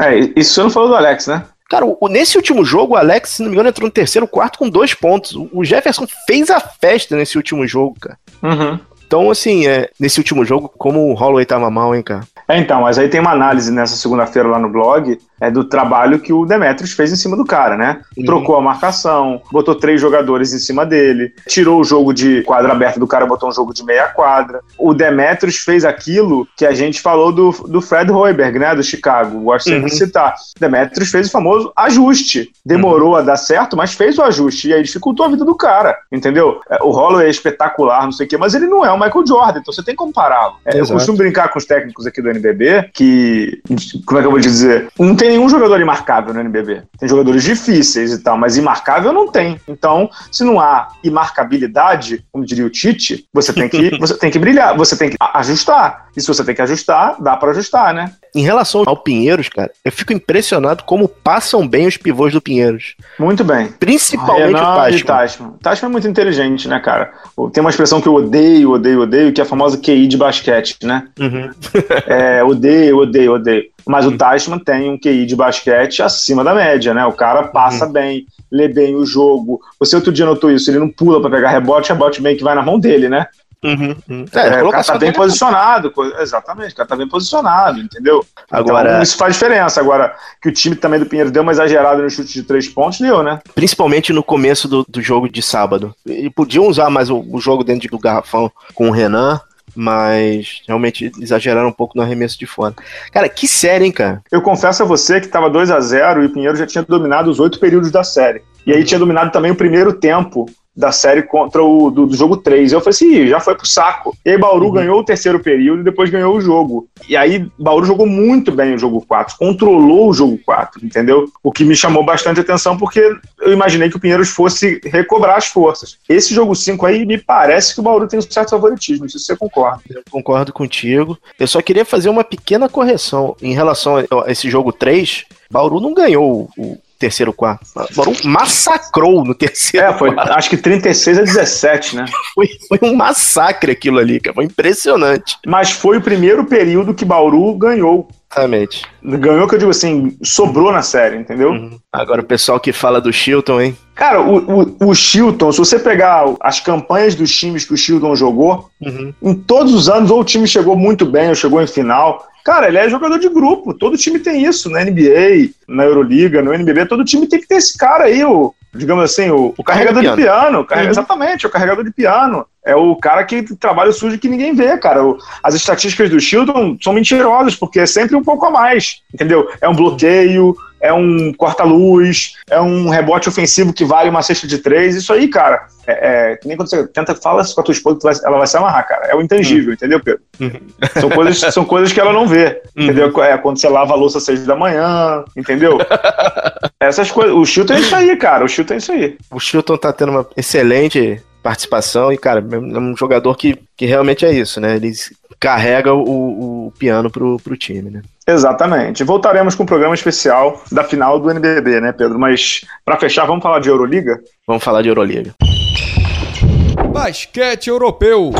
É, isso você não falou do Alex, né? Cara, o- nesse último jogo, o Alex, se não me engano, entrou no terceiro, quarto com dois pontos. O o Jefferson fez a festa nesse último jogo, cara. Uhum. Então, assim, é, nesse último jogo, como o Holloway tava mal, hein, cara? É, então, mas aí tem uma análise nessa segunda-feira lá no blog é do trabalho que o Demetrius fez em cima do cara, né? Uhum. Trocou a marcação, botou três jogadores em cima dele, tirou o jogo de quadra aberta do cara, botou um jogo de meia quadra. O Demetrius fez aquilo que a gente falou do, do Fred Hoiberg, né? Do Chicago, gosto sempre Uhum. de citar. Demetrius fez o famoso ajuste. Demorou a dar certo, mas fez o ajuste. E aí dificultou a vida do cara, entendeu? É, O Holloway é espetacular, não sei o quê, mas ele não é o Michael Jordan, então você tem que compará-lo. É, eu costumo brincar com os técnicos aqui do NBB que, como é que eu vou te dizer? Não tem nenhum jogador imarcável no NBB. Tem jogadores difíceis e tal, mas imarcável não tem. Então, se não há imarcabilidade, como diria o Tite, você tem que, você tem que brilhar, você tem que ajustar. E se você tem que ajustar, dá pra ajustar, né? Em relação ao Pinheiros, cara, eu fico impressionado como passam bem os pivôs do Pinheiros. Muito bem. Principalmente Renan o Tashman. Tashman. Tashman é muito inteligente, né, cara? Tem uma expressão que eu odeio, odeio, odeio, que é a famosa QI de basquete, né? Uhum. É, odeio, odeio, odeio. Mas o Tashman tem um QI de basquete acima da média, né? O cara passa bem, lê bem o jogo. Você outro dia notou isso, ele não pula pra pegar rebote, rebote bem que vai na mão dele, né? Uhum. uhum. É, É, o cara tá bem dele é posicionado, exatamente, o cara tá bem posicionado, entendeu? Agora- Então, isso faz diferença. Agora, que o time também do Pinheiro deu uma exagerada no chute de três pontos, deu, né? principalmente no começo do, do jogo de sábado. E podiam usar mais o, o jogo dentro do garrafão com o Renan, mas realmente exageraram um pouco no arremesso de fora. Cara, que série, hein, cara? Eu confesso a você que estava 2 a 0 e o Pinheiro já tinha dominado os oito períodos da série. E aí tinha dominado também o primeiro tempo da série contra o do, do jogo 3. Eu falei assim, "Ih, já foi pro saco. E aí Bauru ganhou o terceiro período e depois ganhou o jogo. E aí Bauru jogou muito bem o jogo 4, controlou o jogo 4, entendeu? O que me chamou bastante atenção porque eu imaginei que o Pinheiros fosse recobrar as forças. Esse jogo 5 aí me parece que o Bauru tem um certo favoritismo, se você concorda. Eu concordo contigo. Eu só queria fazer uma pequena correção em relação a esse jogo 3. Bauru não ganhou o terceiro quarto. Bauru massacrou no terceiro É, foi, quarto. acho que 36 a 17, né? Foi, foi um massacre aquilo ali, cara. Foi impressionante. Mas foi o primeiro período que Bauru ganhou. Exatamente. Ganhou, que eu digo assim, sobrou na série, entendeu? Uhum. Agora o pessoal que fala do Chilton, hein? Cara, o, o, o Chilton, se você pegar as campanhas dos times que o Chilton jogou, Uhum. em todos os anos, ou o time chegou muito bem, ou chegou em final. Cara, ele é jogador de grupo. Todo time tem isso. Na NBA, na Euroliga, no NBB, todo time tem que ter esse cara aí, o, digamos assim, o, o carregador de piano. o carre- Uhum. Exatamente, o carregador de piano. É o cara que trabalha sujo que ninguém vê, cara. O- as estatísticas do Chilton são mentirosas, porque é sempre um pouco a mais, entendeu? É um bloqueio, é um corta-luz, é um rebote ofensivo que vale uma cesta de três. Isso aí, cara, é, é nem quando você tenta falar com a tua esposa, vai- ela vai se amarrar, cara. É o intangível, entendeu, Pedro? São coisas, são coisas que ela não vê, entendeu? É quando você lava a louça às seis da manhã, entendeu? Essas coisas. O Chilton é isso aí, cara. O Chilton é isso aí. O Chilton tá tendo uma excelente participação e, cara, é um jogador que, que realmente é isso, né? Ele carrega o, o piano pro, pro time, né? Exatamente. Voltaremos com um programa especial da final do NBB, né, Pedro? Mas, pra fechar, vamos falar de Euroliga? Vamos falar de Euroliga. Basquete europeu.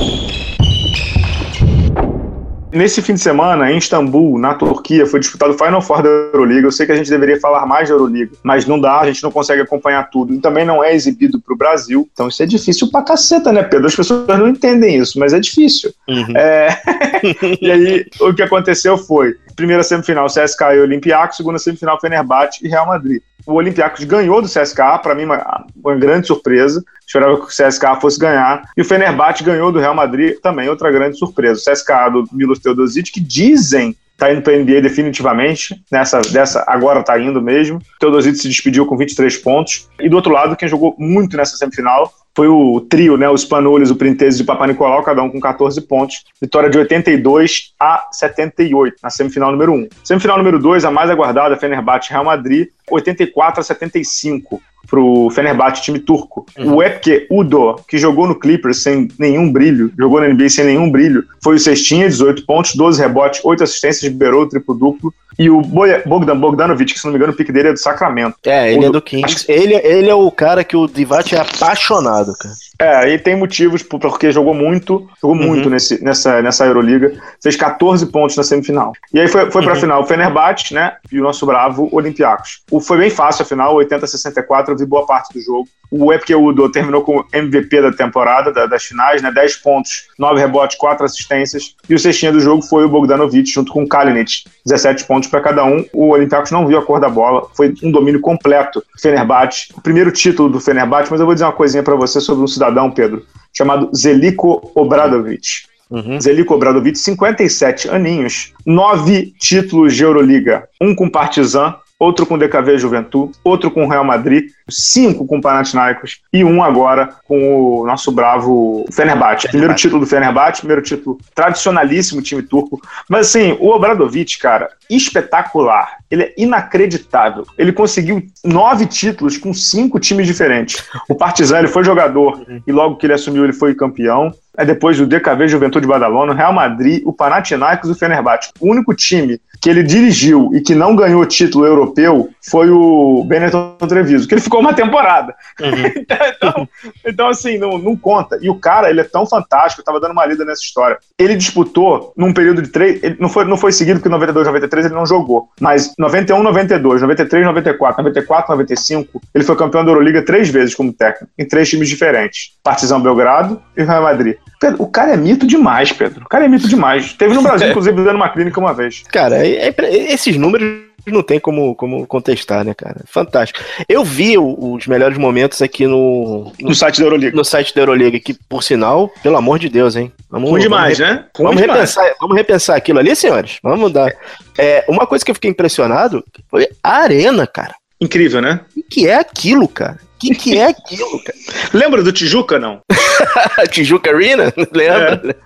Nesse fim de semana, em Istambul, na Turquia, foi disputado o Final Four da Euroliga. Eu sei que a gente deveria falar mais da Euroliga, mas não dá, a gente não consegue acompanhar tudo. E também não é exibido para o Brasil. Então isso é difícil pra caceta, né, Pedro? As pessoas não entendem isso, mas é difícil. Uhum. É... e aí, o que aconteceu foi: primeira semifinal, CSKA e Olympiacos, segunda semifinal, Fenerbahçe e Real Madrid. O Olympiacos ganhou do CSKA, para mim, uma, uma, grande surpresa. Esperava que o CSKA fosse ganhar. E o Fenerbahçe ganhou do Real Madrid, também outra grande surpresa. O CSKA do Milos Teodosic, que dizem tá indo para NBA definitivamente, nessa dessa agora tá indo mesmo. Teodosic se despediu com 23 pontos. E do outro lado, quem jogou muito nessa semifinal foi o trio, né, os Panoles, o Printese e o Papa Nicolau, cada um com 14 pontos. Vitória de 82 a 78 na semifinal número 1. Semifinal número 2, a mais aguardada, Fenerbahçe Real Madrid, 84 a 75 pro Fenerbahçe, time turco. Uhum. O Epke Udo, que jogou no Clippers sem nenhum brilho, jogou na NBA sem nenhum brilho, foi o cestinha, 18 pontos, 12 rebotes, 8 assistências, liberou o triplo-duplo. E o Bogdan Bogdanovic, que se não me engano, o pique dele é do Sacramento. É, ele o é do Kings. Ele, ele é o cara que o Divac é apaixonado, cara. É, e tem motivos porque jogou muito, jogou uhum. muito nesse, nessa, nessa Euroliga. Fez 14 pontos na semifinal. E aí foi, foi pra uhum. final o Fenerbahçe, né? E o nosso bravo Olympiacos. O, foi bem fácil a final, 80 a 64, eu vi boa parte do jogo. O Epke Udo terminou com MVP da temporada, da, das finais, né? 10 pontos, 9 rebotes, 4 assistências. E o cestinha do jogo foi o Bogdanovic, junto com o Kalinic. 17 pontos para cada um. O Olympiacos não viu a cor da bola, foi um domínio completo. Fenerbahçe, o primeiro título do Fenerbahçe, mas eu vou dizer uma coisinha para você sobre um cidadão, Pedro, chamado Zeliko Obradovic. Uhum. Zeliko Obradovic, 57 aninhos, 9 títulos de Euroliga, um com Partizan, outro com DKV Juventude, outro com Real Madrid, cinco com Panathinaikos e um agora com o nosso bravo Fenerbahçe. Primeiro título do Fenerbahçe, primeiro título tradicionalíssimo time turco. Mas assim, o Obradovic, cara, espetacular. Ele é inacreditável. Ele conseguiu nove títulos com cinco times diferentes. O Partizan, ele foi jogador uhum. e logo que ele assumiu, ele foi campeão. Aí depois o DKV Juventude Badalona, o Real Madrid, o Panathinaikos e o Fenerbahçe. O único time que ele dirigiu e que não ganhou título europeu foi o Benetton Treviso, que ele ficou uma temporada. Uhum. então, então, assim, não, não, conta. E o cara, ele é tão fantástico, eu tava dando uma lida nessa história. Ele disputou num período de três, não foi, não foi seguido, porque 92, 93 ele não jogou, mas 91, 92, 93, 94, 94, 95, ele foi campeão da Euroliga três vezes como técnico, em três times diferentes. Partizão Belgrado e Real Madrid. Pedro, o cara é mito demais, Pedro. O cara é mito demais. Teve no Brasil, inclusive, dando uma clínica uma vez. Cara, é, é, esses números não tem como, como contestar, né, cara? Fantástico. Eu vi os melhores momentos aqui no, no, no site da Euroliga. No site da Euroliga, que, por sinal, pelo amor de Deus, hein? Vamos, Ruim demais, vamos, né? Ruim vamos, demais. Repensar, vamos repensar aquilo ali, senhores. Vamos dar. É, uma coisa que eu fiquei impressionado foi a arena, cara. Incrível, né? O que é aquilo, cara? O que, que é aquilo, cara? Lembra do Tijuca, não? Tijuca Arena? Lembra?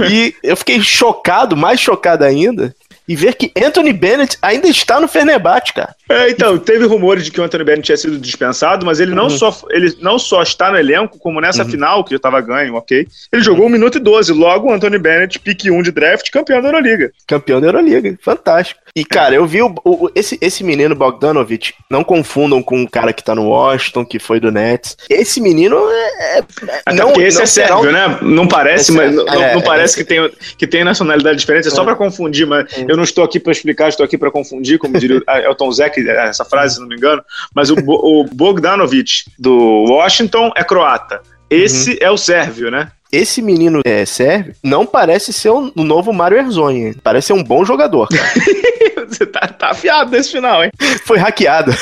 É. E eu fiquei chocado, mais chocado ainda, e ver que Anthony Bennett ainda está no Fenerbahçe, cara. É, então, teve rumores de que o Anthony Bennett tinha sido dispensado, mas ele, uhum. não, só, ele não só está no elenco, como nessa uhum. final, que eu tava ganho, ok? Ele jogou 1 um minuto e 12, logo o Anthony Bennett, pique 1 de draft, campeão da Euroliga. Campeão da Euroliga, fantástico. E, cara, eu vi o, o, esse, esse menino Bogdanovich, não confundam com o cara que tá no Washington, que foi do Nets. Esse menino é. é Até não, porque esse não é sérvio, né? Não parece, mas, não, é, não, parece que, tem, que tem nacionalidade diferente, é só é. pra confundir, mas eu não estou aqui pra explicar, estou aqui pra confundir, como diria o Elton Zek, essa frase, se não me engano. Mas o, o Bogdanovich do Washington é croata. Esse uhum. é o sérvio, né? esse menino é, serve não parece ser o um, novo Mario Herzonha. Parece ser um bom jogador. Você tá, tá afiado nesse final, hein? Foi hackeado.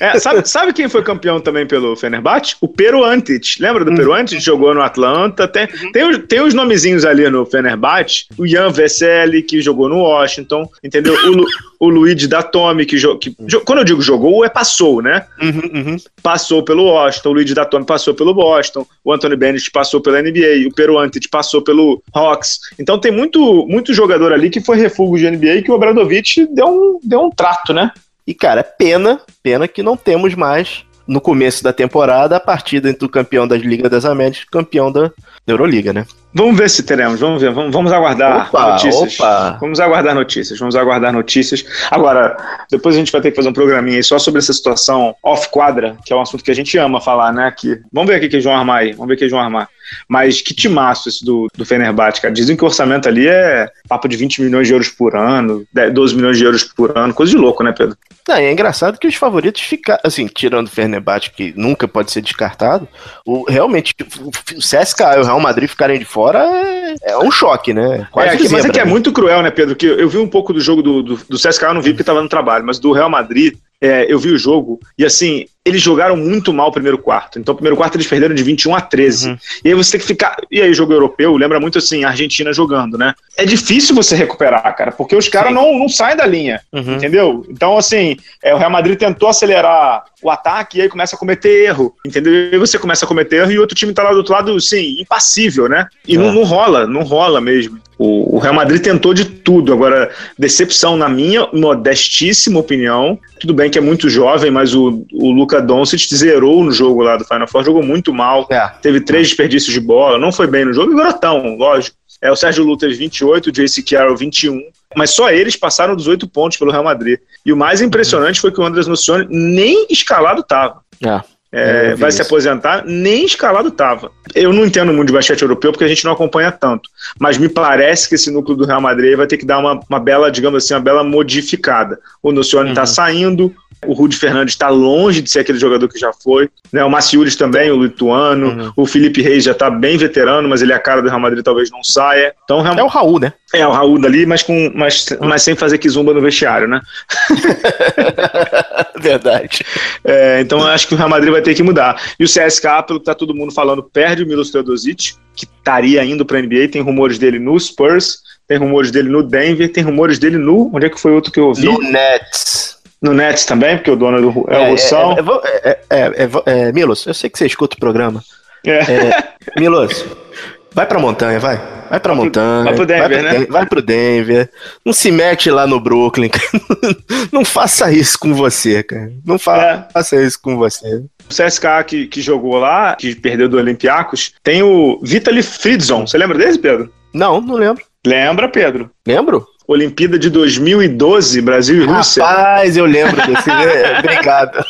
É, sabe, sabe quem foi campeão também pelo Fenerbahçe? O Peru Antic. Lembra do uhum. Peru Antic? Jogou no Atlanta. Tem, uhum. tem, os, tem os nomezinhos ali no Fenerbahçe. O Ian Vesely, que jogou no Washington. Entendeu? O, o Luigi Datome, que, que uhum. quando eu digo jogou, é passou, né? Uhum, uhum. Passou pelo Washington. O Luigi Datome passou pelo Boston. O Anthony Bennett passou pela NBA. O Peru Antic passou pelo Hawks. Então tem muito, muito jogador ali que foi refúgio de NBA que o Obradovic deu um, deu um trato, né? E, cara, pena, pena que não temos mais no começo da temporada a partida entre o campeão da Liga das Américas e o campeão da Euroliga, né? Vamos ver se teremos, vamos ver, vamos, vamos aguardar Opa, notícias. opa. Vamos aguardar notícias, vamos aguardar notícias. Agora, depois a gente vai ter que fazer um programinha aí só sobre essa situação off-quadra, que é um assunto que a gente ama falar, né? Aqui. Vamos ver o que eles vão armar aí, vamos ver o que eles vão armar. Mas que timaço esse do, do Fenerbahçe, cara. Dizem que o orçamento ali é papo de 20 milhões de euros por ano, 10, 12 milhões de euros por ano, coisa de louco, né, Pedro? Não, é engraçado que os favoritos ficaram, assim, tirando o Fenerbahçe, que nunca pode ser descartado, o, realmente, o, o CSKA e o Real Madrid ficarem de fora é, é um choque, né? É, aqui- mas é que é muito cruel, né, Pedro? Que eu vi um pouco do jogo do, do, do CSKA, eu não vi porque estava no trabalho, mas do Real Madrid, é, eu vi o jogo e assim, eles jogaram muito mal o primeiro quarto. Então, o primeiro quarto eles perderam de 21 a 13. Uhum. E aí você tem que ficar. E aí, jogo europeu, lembra muito assim, a Argentina jogando, né? É difícil você recuperar, cara, porque os caras não, não saem da linha. Uhum. Entendeu? Então, assim, é, o Real Madrid tentou acelerar o ataque e aí começa a cometer erro. Entendeu? E aí você começa a cometer erro e o outro time tá lá do outro lado, sim, impassível, né? E É. não, não rola, não rola mesmo. O, o Real Madrid tentou de tudo. Agora, decepção, na minha modestíssima opinião. Tudo bem que é muito jovem, mas o, o Luca Doncic zerou no jogo lá do Final Four, jogou muito mal. É. Teve três desperdícios de bola, não foi bem no jogo, e garotão, lógico. É o Sérgio Lutas 28, o JC Carroll 21, mas só eles passaram dos oito pontos pelo Real Madrid. E o mais impressionante foi que o Andrés Nocioni nem escalado estava. É. É, vi vai se isso. aposentar, nem escalado estava. Eu não entendo muito de basquete europeu porque a gente não acompanha tanto, mas me parece que esse núcleo do Real Madrid vai ter que dar uma, uma bela, digamos assim, uma bela modificada. O Nocioni está Uhum. saindo, o Rudy Fernandes está longe de ser aquele jogador que já foi, né? o Maciulis também, o lituano, Uhum. o Felipe Reis já está bem veterano, mas ele é a cara do Real Madrid, talvez não saia. Então, É o Raul, né? é o Raul dali, mas, com, mas, mas sem fazer kizumba no vestiário, né? Verdade. É, então eu acho que o Real Madrid vai ter que mudar. E o CSKA, pelo que tá todo mundo falando, perde o Milos Teodosic, que estaria indo para NBA. Tem rumores dele no Spurs, tem rumores dele no Denver, tem rumores dele no. Onde é que foi outro que eu ouvi? No No, Nets. Também, porque o dono do, é, o Russão. É, é, é, é, é, é, Milos, eu sei que você escuta o programa. É. Milos, vai pra montanha, vai. Vai pra Vai pro- montanha. vai pro Denver, vai né? Den- Vai pro Denver. Não se mete lá no Brooklyn. Não faça isso com você, cara. Não fa faça isso com você. O CSKA que, que jogou lá, que perdeu do Olympiacos, tem o Vitaly Fridzon. Você lembra desse, Pedro? Não, não lembro. Lembra, Pedro? Lembro? Olimpíada de 2012, Brasil e Rússia. Rapaz, eu lembro desse. É, Obrigado.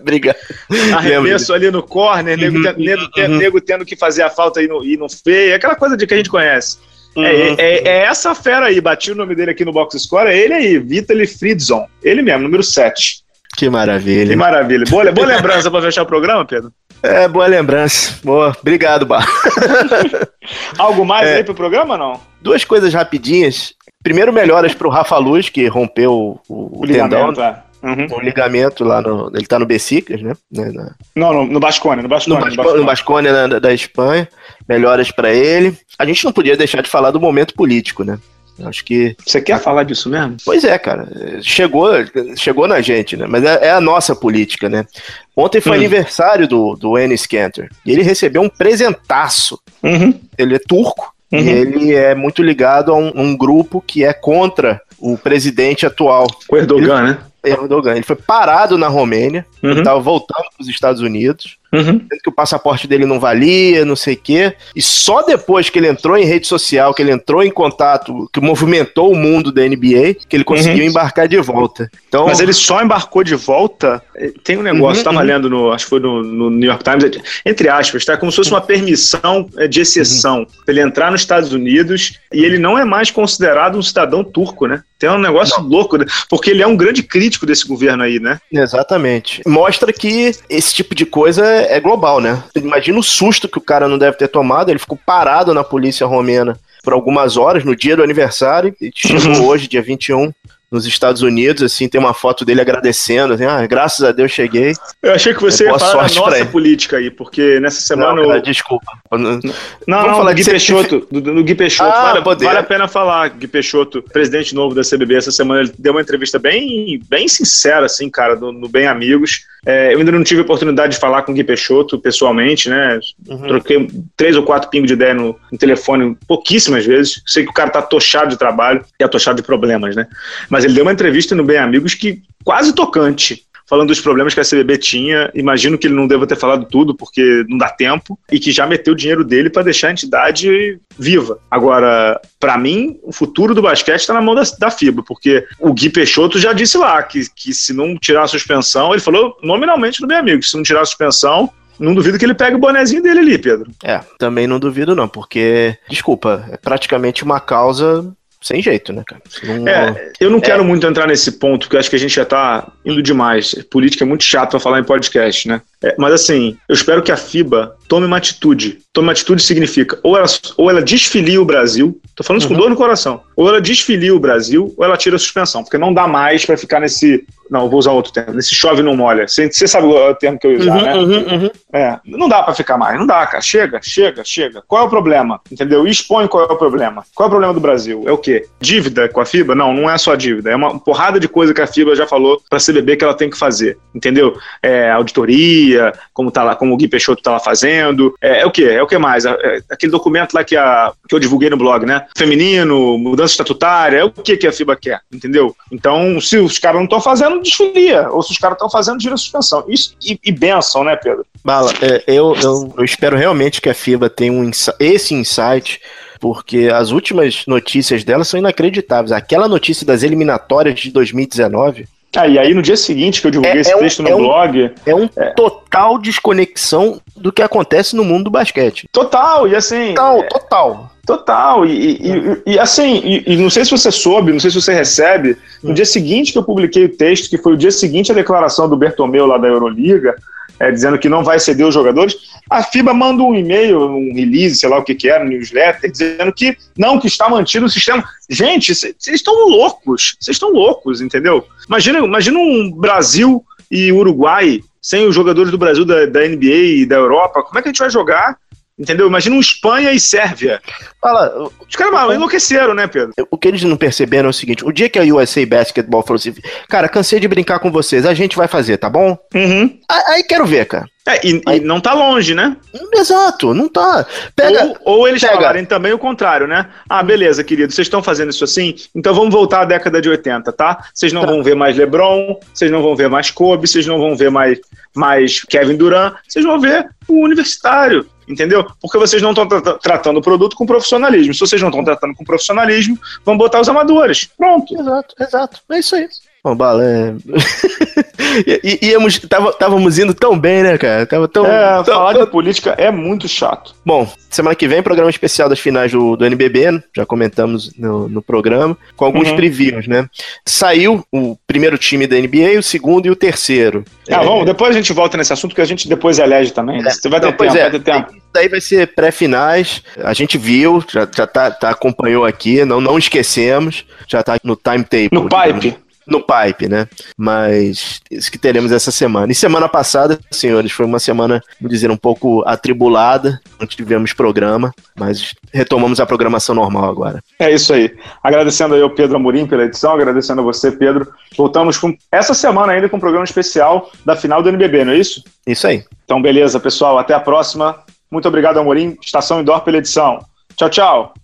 Obrigado. Lembro Arremesso ali no corner, nego, Uhum, nego, te- uhum. nego tendo que fazer a falta e não, e não fez, aquela coisa de que a gente conhece. Uhum. É, é- é essa fera aí, bati o nome dele aqui no box score, é ele aí, Vitaly Fridzon. Ele mesmo, número 7. Que Que maravilha. maravilha. Boa, boa lembrança pra fechar o programa, Pedro? É, boa lembrança. Boa. Obrigado, Bar. Algo mais É. aí pro programa, não? Duas coisas rapidinhas. Primeiro, melhoras pro Rafa Luz, que rompeu o, o tendão, é. Uhum. o ligamento lá no. Ele tá no Becicas, né? né, na- Não, no, no Bascone, no No, Bascone. no Basco- Bascone. no Basconia da, da Espanha. Melhoras pra ele. A gente não podia deixar de falar do momento político, né? Acho que. Você quer falar disso mesmo? Pois é, cara. Chegou, chegou na gente, né? Mas é, é a nossa política, né? Ontem foi Hum. aniversário do, do Enes Kanter. E ele recebeu um presentaço. Uhum. Ele é turco. Uhum. E ele é muito ligado a um, um grupo que é contra o presidente atual, o Erdogan, né? Erdogan. Ele foi parado na Romênia, ele Uhum. estava voltando para os Estados Unidos, Uhum. que o passaporte dele não valia, não sei o quê. E só depois que ele entrou em rede social, que ele entrou em contato, que movimentou o mundo da NBA, que ele conseguiu embarcar de volta. Então, Uhum. Mas ele só embarcou de volta. eh, Tem um negócio, Uhum, tava uhum. lendo no, acho que foi no, no New York Times, entre aspas, tá? Como se fosse uma permissão eh, de exceção Uhum. pra ele entrar nos Estados Unidos e ele não é mais considerado um cidadão turco, né? Tem um negócio louco, né? Porque ele é um grande crítico desse governo aí, né? Exatamente. Mostra que esse tipo de coisa é global, né? Imagina o susto que o cara não deve ter tomado. Ele ficou parado na polícia romena por algumas horas no dia do aniversário. E chegou hoje, dia 21, nos Estados Unidos. Assim, tem uma foto dele agradecendo. Assim, ah, graças a Deus cheguei. Eu achei que você É, ia falar da nossa política aí, porque nessa semana. Não, cara, desculpa. Não, Vamos não, falar do Gui Peixoto, do, do Gui Peixoto, Ah, vale, poder. vale a pena falar, Gui Peixoto, presidente novo da CBB, essa semana ele deu uma entrevista bem, bem sincera, assim, cara, no, no Bem Amigos. É, eu ainda não tive a oportunidade de falar com o Gui Peixoto pessoalmente, né, Uhum. troquei três ou quatro pingos de ideia no, no telefone pouquíssimas vezes, sei que o cara tá tochado de trabalho e atochado de problemas, né, mas ele deu uma entrevista no Bem Amigos que quase tocante, falando dos problemas que a CBB tinha. Imagino que ele não deva ter falado tudo, porque não dá tempo, e que já meteu o dinheiro dele para deixar a entidade viva. Agora, para mim, o futuro do basquete está na mão da, da FIBA, porque o Gui Peixoto já disse lá que, que se não tirar a suspensão, ele falou nominalmente do meu amigo, que se não tirar a suspensão, não duvido que ele pegue o bonezinho dele ali, Pedro. É, também não duvido não, porque, desculpa, é praticamente uma causa sem jeito, né, cara? Não- É, eu não quero muito entrar nesse ponto, porque eu acho que a gente já tá indo demais. Política é muito chato pra falar em podcast, né? É, mas assim, eu espero que a FIBA tome uma atitude. Tome uma atitude significa ou ela, ou ela desfilia o Brasil, tô falando isso com dor no coração, ou ela desfilia o Brasil, ou ela tira a suspensão, porque não dá mais pra ficar nesse. Não, vou usar outro termo, nesse chove não molha. Você você sabe o termo que eu ia usar, Uhum, né? uhum, uhum. É, não dá pra ficar mais, não dá, cara. Chega, chega, chega. Qual é o problema? Entendeu? Expõe qual é o problema. Qual é o problema do Brasil? É o quê? Dívida com a FIBA? Não, não é só dívida. É uma porrada de coisa que a FIBA já falou pra CBB que ela tem que fazer. Entendeu? É auditoria, como, tá lá, como o Gui Peixoto tá lá fazendo. É, é o quê? É o que mais? É, aquele documento lá que, a, que eu divulguei no blog, né? Feminino, mudança estatutária. É o que, que a FIBA quer? Entendeu? Então, se os caras não estão fazendo, desfilia. Ou se os caras estão fazendo, tira a suspensão. Isso, e, e benção, né, Pedro? Bala, é, eu, eu, eu espero realmente que a FIBA tenha um, esse insight, porque as últimas notícias dela são inacreditáveis. Aquela notícia das eliminatórias de 2019 Ah, e aí no dia seguinte que eu divulguei É- esse é um- texto no é um- blog, é um total desconexão do que acontece no mundo do basquete. total, e assim. Total, total. Total, e, e- e- e, assim, e, e não sei se você soube, não sei se você recebe, no dia seguinte que eu publiquei o texto, que foi o dia seguinte à declaração do Bertomeu lá da Euroliga, é, dizendo que não vai ceder os jogadores, a FIBA manda um e-mail, um release, sei lá o que que era, um newsletter, dizendo que não, que está mantido o sistema. Gente, vocês estão loucos, vocês estão loucos, entendeu? Imagina, imagina um Brasil e Uruguai sem os jogadores do Brasil, da, da NBA e da Europa, como é que a gente vai jogar? Entendeu? Imagina um Espanha e Sérvia. Fala, Os caras mano, enlouqueceram, né, Pedro? o que eles não perceberam é o seguinte: o dia que a USA Basketball falou assim, cara, cansei de brincar com vocês, a gente vai fazer, tá bom? Uhum. Aí, quero ver, cara. É, e, e Aí- não tá longe, né? Exato, não tá. Pega. Ou, ou eles pega. falarem também o contrário, né? Ah, beleza, querido, vocês estão fazendo isso assim, então vamos voltar à década de 80, tá? Vocês não Tá. vão ver mais LeBron, vocês não vão ver mais Kobe, vocês não vão ver mais, mais Kevin Durant, vocês vão ver o universitário, entendeu? Porque vocês não estão tra- tratando o produto com profissionalismo. Se vocês não estão tratando com profissionalismo, vão botar os amadores. Pronto. Exato, exato. É isso aí. Bom, Bala, é... Íamos, tava, távamos indo tão bem, né, cara? Tava tão, É, tão- falar de política é muito chato. Bom, semana que vem, programa especial das finais do, do NBB, né? já comentamos no, no programa, com alguns Uhum. previews, né? Saiu o primeiro time da NBA, o segundo e o terceiro. Ah, É, vamos, depois a gente volta nesse assunto que a gente depois elege também. né? Você vai ter Não, tempo, é, vai ter tempo. Isso daí vai ser pré-finais. A gente viu, já, já tá, tá- acompanhou aqui, não, não esquecemos. Já tá no timetable. No digamos. No pipe, né? Mas isso que teremos essa semana. E semana passada, senhores, foi uma semana, vamos dizer, um pouco atribulada. Não tivemos programa, mas retomamos a programação normal agora. É isso aí. Agradecendo aí ao Pedro Amorim pela edição, agradecendo a você, Pedro. Voltamos com essa semana ainda com um programa especial da final do NBB, não é isso? Isso aí. Então, beleza, pessoal. Até a próxima. Muito obrigado, Amorim. Estação Indoor pela edição. Tchau, tchau.